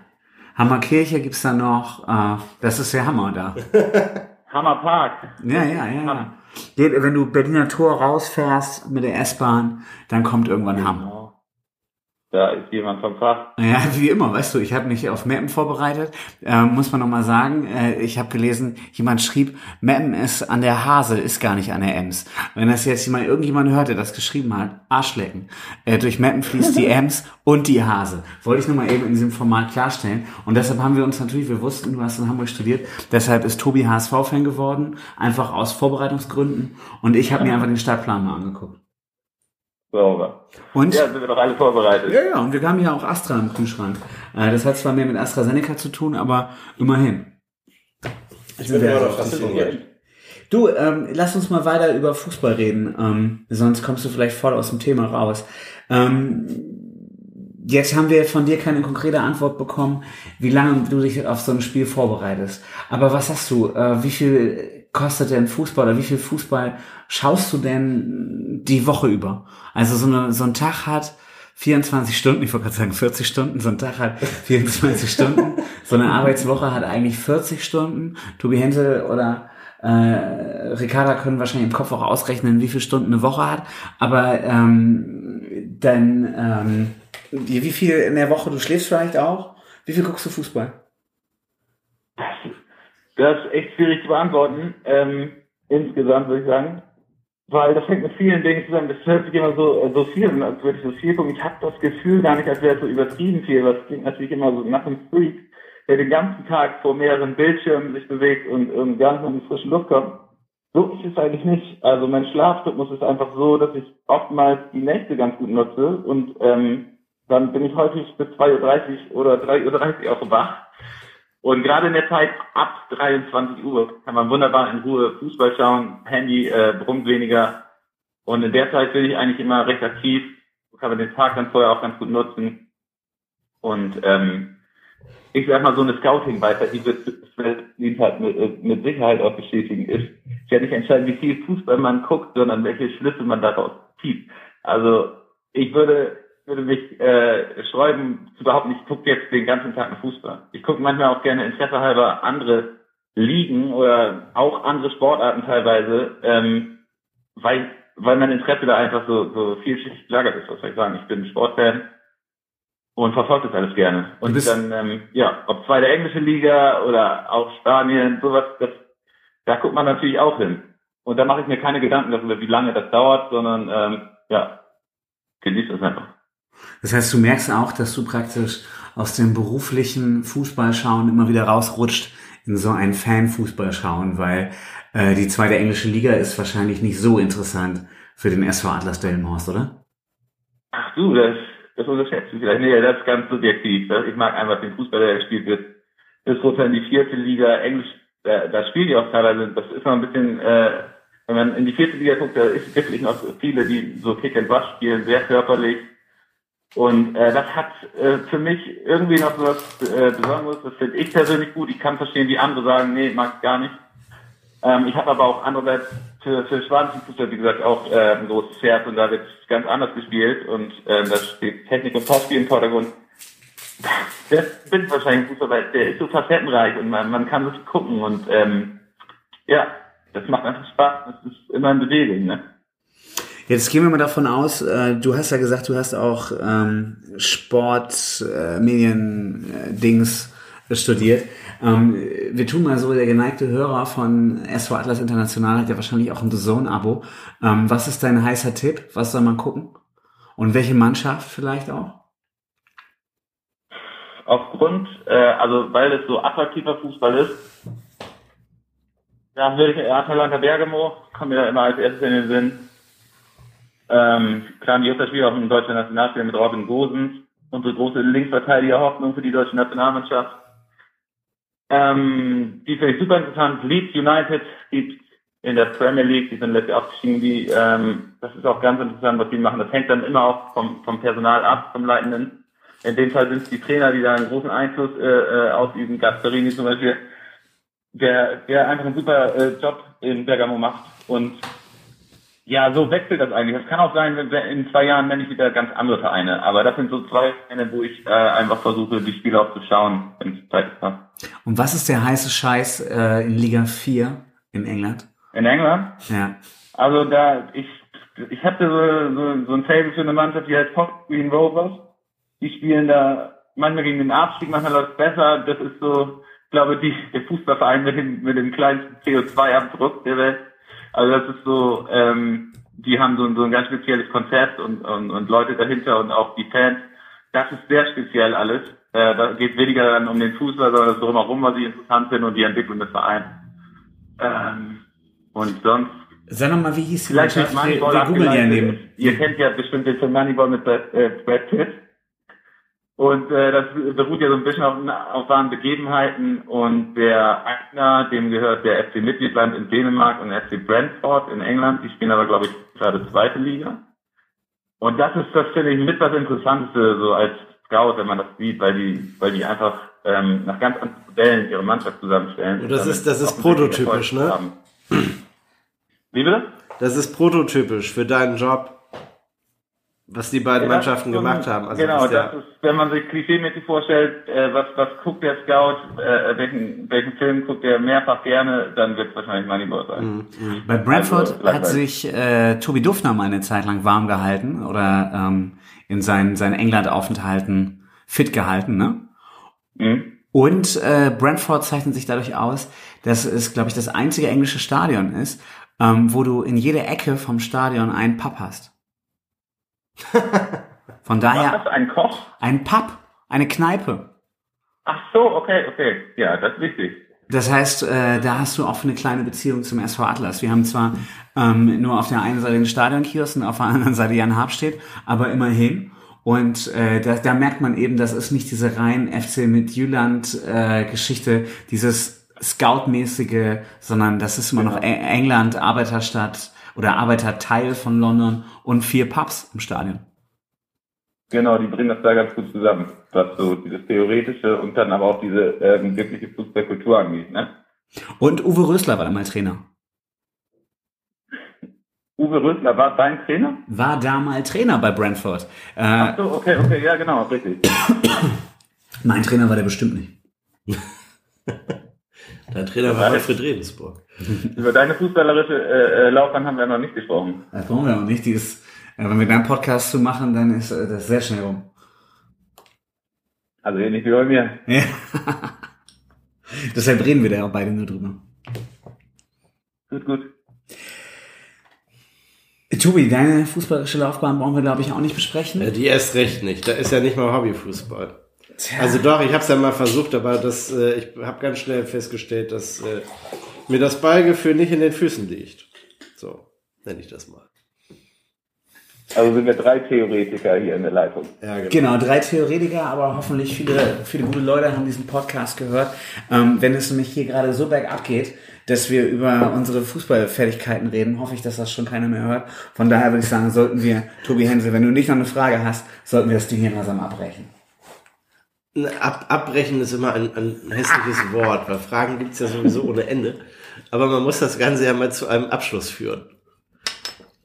Hammerkirche gibt's da noch. Äh, das ist der Hammer da. Hammerpark. Ja, ja, ja. ja. Geht- Wenn du Berliner Tor rausfährst mit der S-Bahn, dann kommt irgendwann Hamm. Da ist jemand vom Fach. Ja, wie immer, weißt du, ich habe mich auf Mappen vorbereitet. Äh, muss man nochmal sagen, äh, ich habe gelesen, jemand schrieb, Mappen ist an der Hase, ist gar nicht an der Ems. Wenn das jetzt jemand, irgendjemand hört, der das geschrieben hat, Arschlecken. Äh, durch Mappen fließt die Ems und die Hase. Wollte ich nochmal eben in diesem Format klarstellen. Und deshalb haben wir uns natürlich, wir wussten, du hast in Hamburg studiert, deshalb ist Tobi HSV-Fan geworden, einfach aus Vorbereitungsgründen. Und ich habe mir einfach den Startplan mal angeguckt. Sauber. Und? Ja, sind wir doch alle vorbereitet. Ja, ja, und wir haben hier auch Astra im Kühlschrank. Äh, das hat zwar mehr mit AstraZeneca zu tun, aber immerhin. Ich bin immer noch fasziniert. Du, ähm, lass uns mal weiter über Fußball reden, ähm, sonst kommst du vielleicht voll aus dem Thema raus. Ähm, jetzt haben wir von dir keine konkrete Antwort bekommen, wie lange du dich auf so ein Spiel vorbereitest. Aber was hast du? Äh, wie viel kostet denn Fußball oder wie viel Fußball schaust du denn die Woche über? Also so, eine, so ein Tag hat 24 Stunden, ich wollte gerade sagen 40 Stunden, so ein Tag hat 24 Stunden, so eine Arbeitswoche hat eigentlich 40 Stunden. Tobi Hensel oder äh, Ricarda können wahrscheinlich im Kopf auch ausrechnen, wie viele Stunden eine Woche hat, aber ähm, dann ähm, wie wie viel in der Woche, du schläfst vielleicht auch? Wie viel guckst du Fußball? Das ist echt schwierig zu beantworten. Ähm, insgesamt würde ich sagen. Weil das hängt mit vielen Dingen zusammen. Das hört sich immer so, äh, so viel an, als würde so viel gucken. Ich habe das Gefühl gar nicht, als wäre es so übertrieben viel. Das klingt natürlich immer so nach einem Freak, der den ganzen Tag vor mehreren Bildschirmen sich bewegt und ähm, gar nicht mehr in die frische Luft kommt. So ist es eigentlich nicht. Also mein Schlafrhythmus ist einfach so, dass ich oftmals die Nächte ganz gut nutze und ähm, dann bin ich häufig bis 2.30 Uhr oder 3.30 Uhr auch wach. Und gerade in der Zeit ab 23 Uhr kann man wunderbar in Ruhe Fußball schauen, Handy äh, brummt weniger. Und in der Zeit bin ich eigentlich immer recht aktiv, kann man den Tag dann vorher auch ganz gut nutzen. Und ähm, ich sag mal, so eine Scouting-Weisheit, die wird Sven halt mit, äh, mit Sicherheit auch bestätigen, ist, ich werde nicht entscheiden, wie viel Fußball man guckt, sondern welche Schlüsse man daraus zieht. Also ich würde würde mich äh, sträuben, zu behaupten, ich gucke jetzt den ganzen Tag einen Fußball. Ich gucke manchmal auch gerne Interesse halber andere Ligen oder auch andere Sportarten teilweise, ähm, weil, weil mein Interesse da einfach so, so vielschichtig gelagert ist, was soll ich sagen. Ich bin Sportfan und verfolge das alles gerne. Und dann, ähm, ja, ob zweite englische Liga oder auch Spanien, sowas, das, da guckt man natürlich auch hin. Und da mache ich mir keine Gedanken darüber, wie lange das dauert, sondern ähm, ja, genieße es einfach. Das heißt, du merkst auch, dass du praktisch aus dem beruflichen Fußballschauen immer wieder rausrutscht in so ein Fan-Fußballschauen, weil äh, die zweite englische Liga ist wahrscheinlich nicht so interessant für den SV Atlas Delmenhorst, oder? Ach du, das, das unterschätzt du vielleicht. Nee, das ist ganz subjektiv. Ich mag einfach den Fußball, der gespielt wird. Insofern die vierte Liga, Englisch, da, da spielen die auch teilweise, das ist noch ein bisschen, äh, wenn man in die vierte Liga guckt, da ist wirklich noch viele, die so Kick and Rush spielen, sehr körperlich. Und äh, das hat äh, für mich irgendwie noch so was äh, Besonderes. Das finde ich persönlich gut. Ich kann verstehen, wie andere sagen, nee, mag ich gar nicht. Ähm, ich habe aber auch andererseits für, für spanischen Fußball, wie gesagt, auch äh, ein großes Herz und da wird ganz anders gespielt und ähm, da steht Technik und Passspiel im Vordergrund. Der bin ich wahrscheinlich ein Fußball, weil der ist so facettenreich und man, man kann viel gucken und ähm, ja, das macht einfach Spaß. Das ist immer in Bewegung, ne? Jetzt gehen wir mal davon aus, äh, du hast ja gesagt, du hast auch ähm, Sport, äh, Medien, äh, Dings studiert. Ähm, wir tun mal so, der geneigte Hörer von SV Atlas International hat ja wahrscheinlich auch ein Zone-Abo. Ähm, was ist dein heißer Tipp? Was soll man gucken? Und welche Mannschaft vielleicht auch? aufgrund, äh, also weil es so attraktiver Fußball ist, da würde ich Atalanta Bergamo, kommt mir da immer als erstes in den Sinn. Ähm, klar, das Spiel auch im deutschen Nationalspiel mit Robin Gosens, unsere große Linksverteidiger Hoffnung für die deutsche Nationalmannschaft. Ähm, die finde ich super interessant. Leeds United gibt in der Premier League, die sind letztes Jahr aufgestiegen, die, ähm, das ist auch ganz interessant, was die machen. Das hängt dann immer auch vom, vom Personal ab, vom Leitenden. In dem Fall sind es die Trainer, die da einen großen Einfluss äh, äh, ausüben. Gasperini zum Beispiel. der, der einfach einen super äh, Job in Bergamo macht. Und ja, so wechselt das eigentlich. Es kann auch sein, wenn in zwei Jahren nenne ich wieder ganz andere Vereine. Aber das sind so zwei Vereine, wo ich äh, einfach versuche, die Spiele auch zu schauen, wenn es Zeit ist. Und was ist der heiße Scheiß äh, in Liga 4 in England? In England? Ja. Also da, ich, ich hatte so, so, so ein Fable für eine Mannschaft, die heißt Fox Green Rovers. Die spielen da manchmal gegen den Abstieg, manchmal läuft es besser. Das ist so, ich glaube, die, der Fußballverein mit dem, mit dem kleinsten CO2-Abdruck der Welt. Also das ist so, ähm, die haben so, so ein ganz spezielles Konzept und, und, und Leute dahinter und auch die Fans. Das ist sehr speziell alles. Äh, da geht weniger dann um den Fußball, sondern das drumherum, was ich interessant finde und die Entwicklung des Vereins. Ähm, und sonst Sag nochmal, wie hieß die Vielleicht Mannschaft? Wir, wir googeln ja neben. Ihr kennt ja bestimmt den Film Moneyball mit Brad, äh, Brad Pitt. Und äh, das beruht ja so ein bisschen auf, auf wahren Begebenheiten. Und der Eigner, dem gehört der FC Midtjylland in Dänemark und FC Brentford in England. Die spielen aber, glaube ich, gerade zweite Liga. Und das ist, das finde ich mit das Interessanteste, so als Scout, wenn man das sieht, weil die, weil die einfach ähm, nach ganz anderen Modellen ihre Mannschaft zusammenstellen. Und das ist- das ist prototypisch, ne? haben. Wie bitte? Das ist prototypisch für deinen Job, was die beiden Ja, Mannschaften gemacht haben. Also genau, das ist ja- das ist, wenn man sich klischeemäßig vorstellt, äh, was, was guckt der Scout, äh, welchen, welchen Film guckt er mehrfach gerne, dann wird es wahrscheinlich Moneyball sein. Mhm. Bei Brentford Also, hat sich äh, Tobi Dufner mal eine Zeit lang warm gehalten oder ähm, in seinen, seinen England-Aufenthalten fit gehalten, ne? Mhm. Und äh, Brentford zeichnet sich dadurch aus, dass es, glaube ich, das einzige englische Stadion ist, ähm, wo du in jeder Ecke vom Stadion einen Pub hast. Von daher das ein Koch? ein Pub, eine Kneipe. Ach so, okay, okay. Ja, das ist wichtig. Das heißt, äh, da hast du auch eine kleine Beziehung zum SV Atlas. Wir haben zwar ähm, nur auf der einen Seite den Stadionkiosk und auf der anderen Seite Jan Hab steht, aber immerhin. Und äh, da, da merkt man eben, das ist nicht diese rein FC mit Jüland äh, Geschichte, dieses Scout-mäßige, sondern das ist immer noch E- England, Arbeiterstadt oder Arbeiterteil von London und vier Pubs im Stadion. Genau, die bringen das da ganz gut zusammen, was so dieses Theoretische und dann aber auch diese ähm, wirkliche Fußballkultur angeht. Ne? Und Uwe Rösler war da mal Trainer. Uwe Rösler war dein Trainer? War da mal Trainer bei Brentford. Äh, Ach so, okay, okay, ja genau, richtig. mein Trainer war der bestimmt nicht. Dein Trainer war Alfred Redensburg. Über deine fußballerische äh, äh, Laufbahn haben wir noch nicht gesprochen. Das brauchen wir noch nicht. Die ist, äh, wenn wir da einen Podcast zu machen, dann ist äh, das sehr schnell rum. Also ähnlich wie bei mir. Ja. Deshalb reden wir da auch beide nur drüber. Gut, gut. Tobi, deine fußballerische Laufbahn brauchen wir, glaube ich, auch nicht besprechen. Ja, die erst recht nicht. Da ist ja nicht mal Hobbyfußball. Also doch, ich habe es ja mal versucht, aber das, äh, ich habe ganz schnell festgestellt, dass äh, mir das Ballgefühl nicht in den Füßen liegt. So, nenne ich das mal. Also sind wir drei Theoretiker hier in der Leitung. Ja, genau. Genau, drei Theoretiker, aber hoffentlich viele, viele gute Leute haben diesen Podcast gehört. Ähm, wenn es nämlich hier gerade so bergab geht, dass wir über unsere Fußballfertigkeiten reden, hoffe ich, dass das schon keiner mehr hört. Von daher würde ich sagen, sollten wir, Tobi Hensel, wenn du nicht noch eine Frage hast, sollten wir das Ding hier langsam abbrechen. Ab, abbrechen ist immer ein, ein hässliches Wort, weil Fragen gibt's ja sowieso ohne Ende. Aber man muss das Ganze ja mal zu einem Abschluss führen.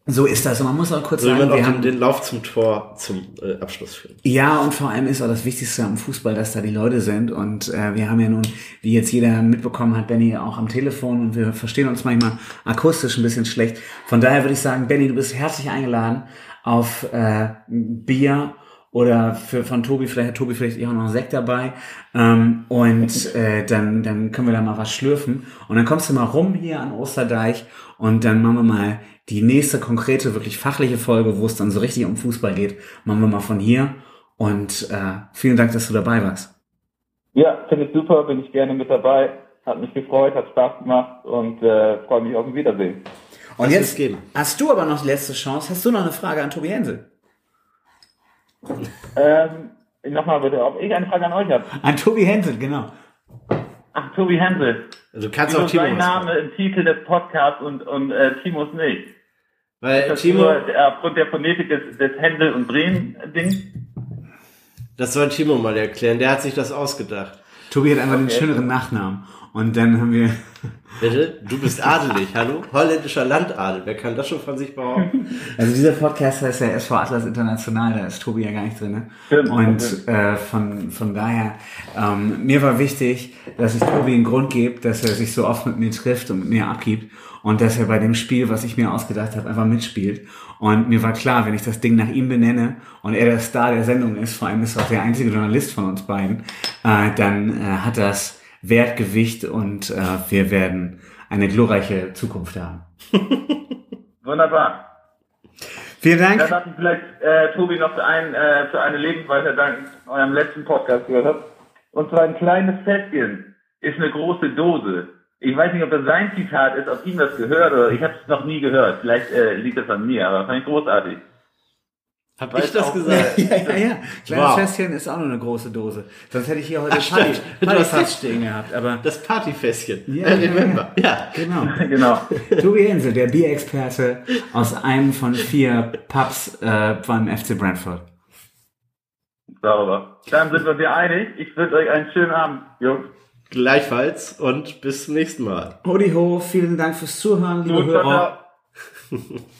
So ist das. Und man muss auch kurz So wie sagen, wir haben den, Lauf zum Tor zum äh, Abschluss führt. Ja, und vor allem ist auch das Wichtigste am Fußball, dass da die Leute sind. Und äh, wir haben ja nun, wie jetzt jeder mitbekommen hat, Benny auch am Telefon und wir verstehen uns manchmal akustisch ein bisschen schlecht. Von daher würde ich sagen, Benny, du bist herzlich eingeladen auf äh, Bier oder für von Tobi, vielleicht hat Tobi vielleicht auch noch einen Sekt dabei. Ähm, und äh, dann, dann können wir da mal was schlürfen. Und dann kommst du mal rum hier an Osterdeich und dann machen wir mal die nächste konkrete, wirklich fachliche Folge, wo es dann so richtig um Fußball geht, machen wir mal von hier. Und äh, vielen Dank, dass du dabei warst. Ja, finde ich super, bin ich gerne mit dabei. Hat mich gefreut, hat Spaß gemacht und äh, freue mich auf ein Wiedersehen. Und Lass jetzt hast du aber noch die letzte Chance. Hast du noch eine Frage an Tobi Hensel? Ähm, Nochmal bitte, ob ich eine Frage an euch habe. An Tobi Hensel, genau. Ach, Tobi Hensel. Also du kannst Wieso auch Timo sein Name im Titel des Podcasts und, und äh, Timos nicht? Weil Das Timo, nur aufgrund der Phonetik des, des Händel- und Bremen-Dings? das soll Timo mal erklären, der hat sich das ausgedacht. Tobi hat einfach den Okay. schöneren Nachnamen. Und dann haben wir, Bitte? Du bist adelig, hallo? Holländischer Landadel. Wer kann das schon von sich behaupten? also dieser Podcast heißt ja SV Atlas International, da ist Tobi ja gar nicht drin. Ne? Stimmt, Und stimmt. äh, von, von daher, ähm, mir war wichtig, dass ich Tobi einen Grund gebe, dass er sich so oft mit mir trifft und mit mir abgibt und dass er bei dem Spiel, was ich mir ausgedacht habe, einfach mitspielt. Und mir war klar, wenn ich das Ding nach ihm benenne und er der Star der Sendung ist, vor allem ist er auch der einzige Journalist von uns beiden, äh, dann äh, hat das Wertgewicht und äh, wir werden eine glorreiche Zukunft haben. Wunderbar. Vielen Dank. Dann darf ich vielleicht äh, Tobi noch für, ein, äh, für eine Lebensweise danken, eurem letzten Podcast gehört habe. Und zwar ein kleines Fässchen ist eine große Dose. Ich weiß nicht, ob das sein Zitat ist, ob ihm das gehört oder ich habe es noch nie gehört. Vielleicht äh, liegt das an mir, aber fand ich großartig. Hab Weiß ich das gesagt? Ja, ja, ja. Kleines Wow. Fässchen ist auch nur eine große Dose. Sonst hätte ich hier heute Ach, Party, stimmt. Du Party hast Fest recht. stehen gehabt. Aber Das Partyfässchen. Ja, äh, ja, remember. Ja. genau. genau. Tobi Insel, der Bierexperte aus einem von vier Pubs äh, beim FC Brentford. Sauber. Dann sind wir uns ja einig. Ich wünsche euch einen schönen Abend, Jungs. Gleichfalls und bis zum nächsten Mal. Hodi ho, vielen Dank fürs Zuhören, liebe Gut, Hörer. ciao.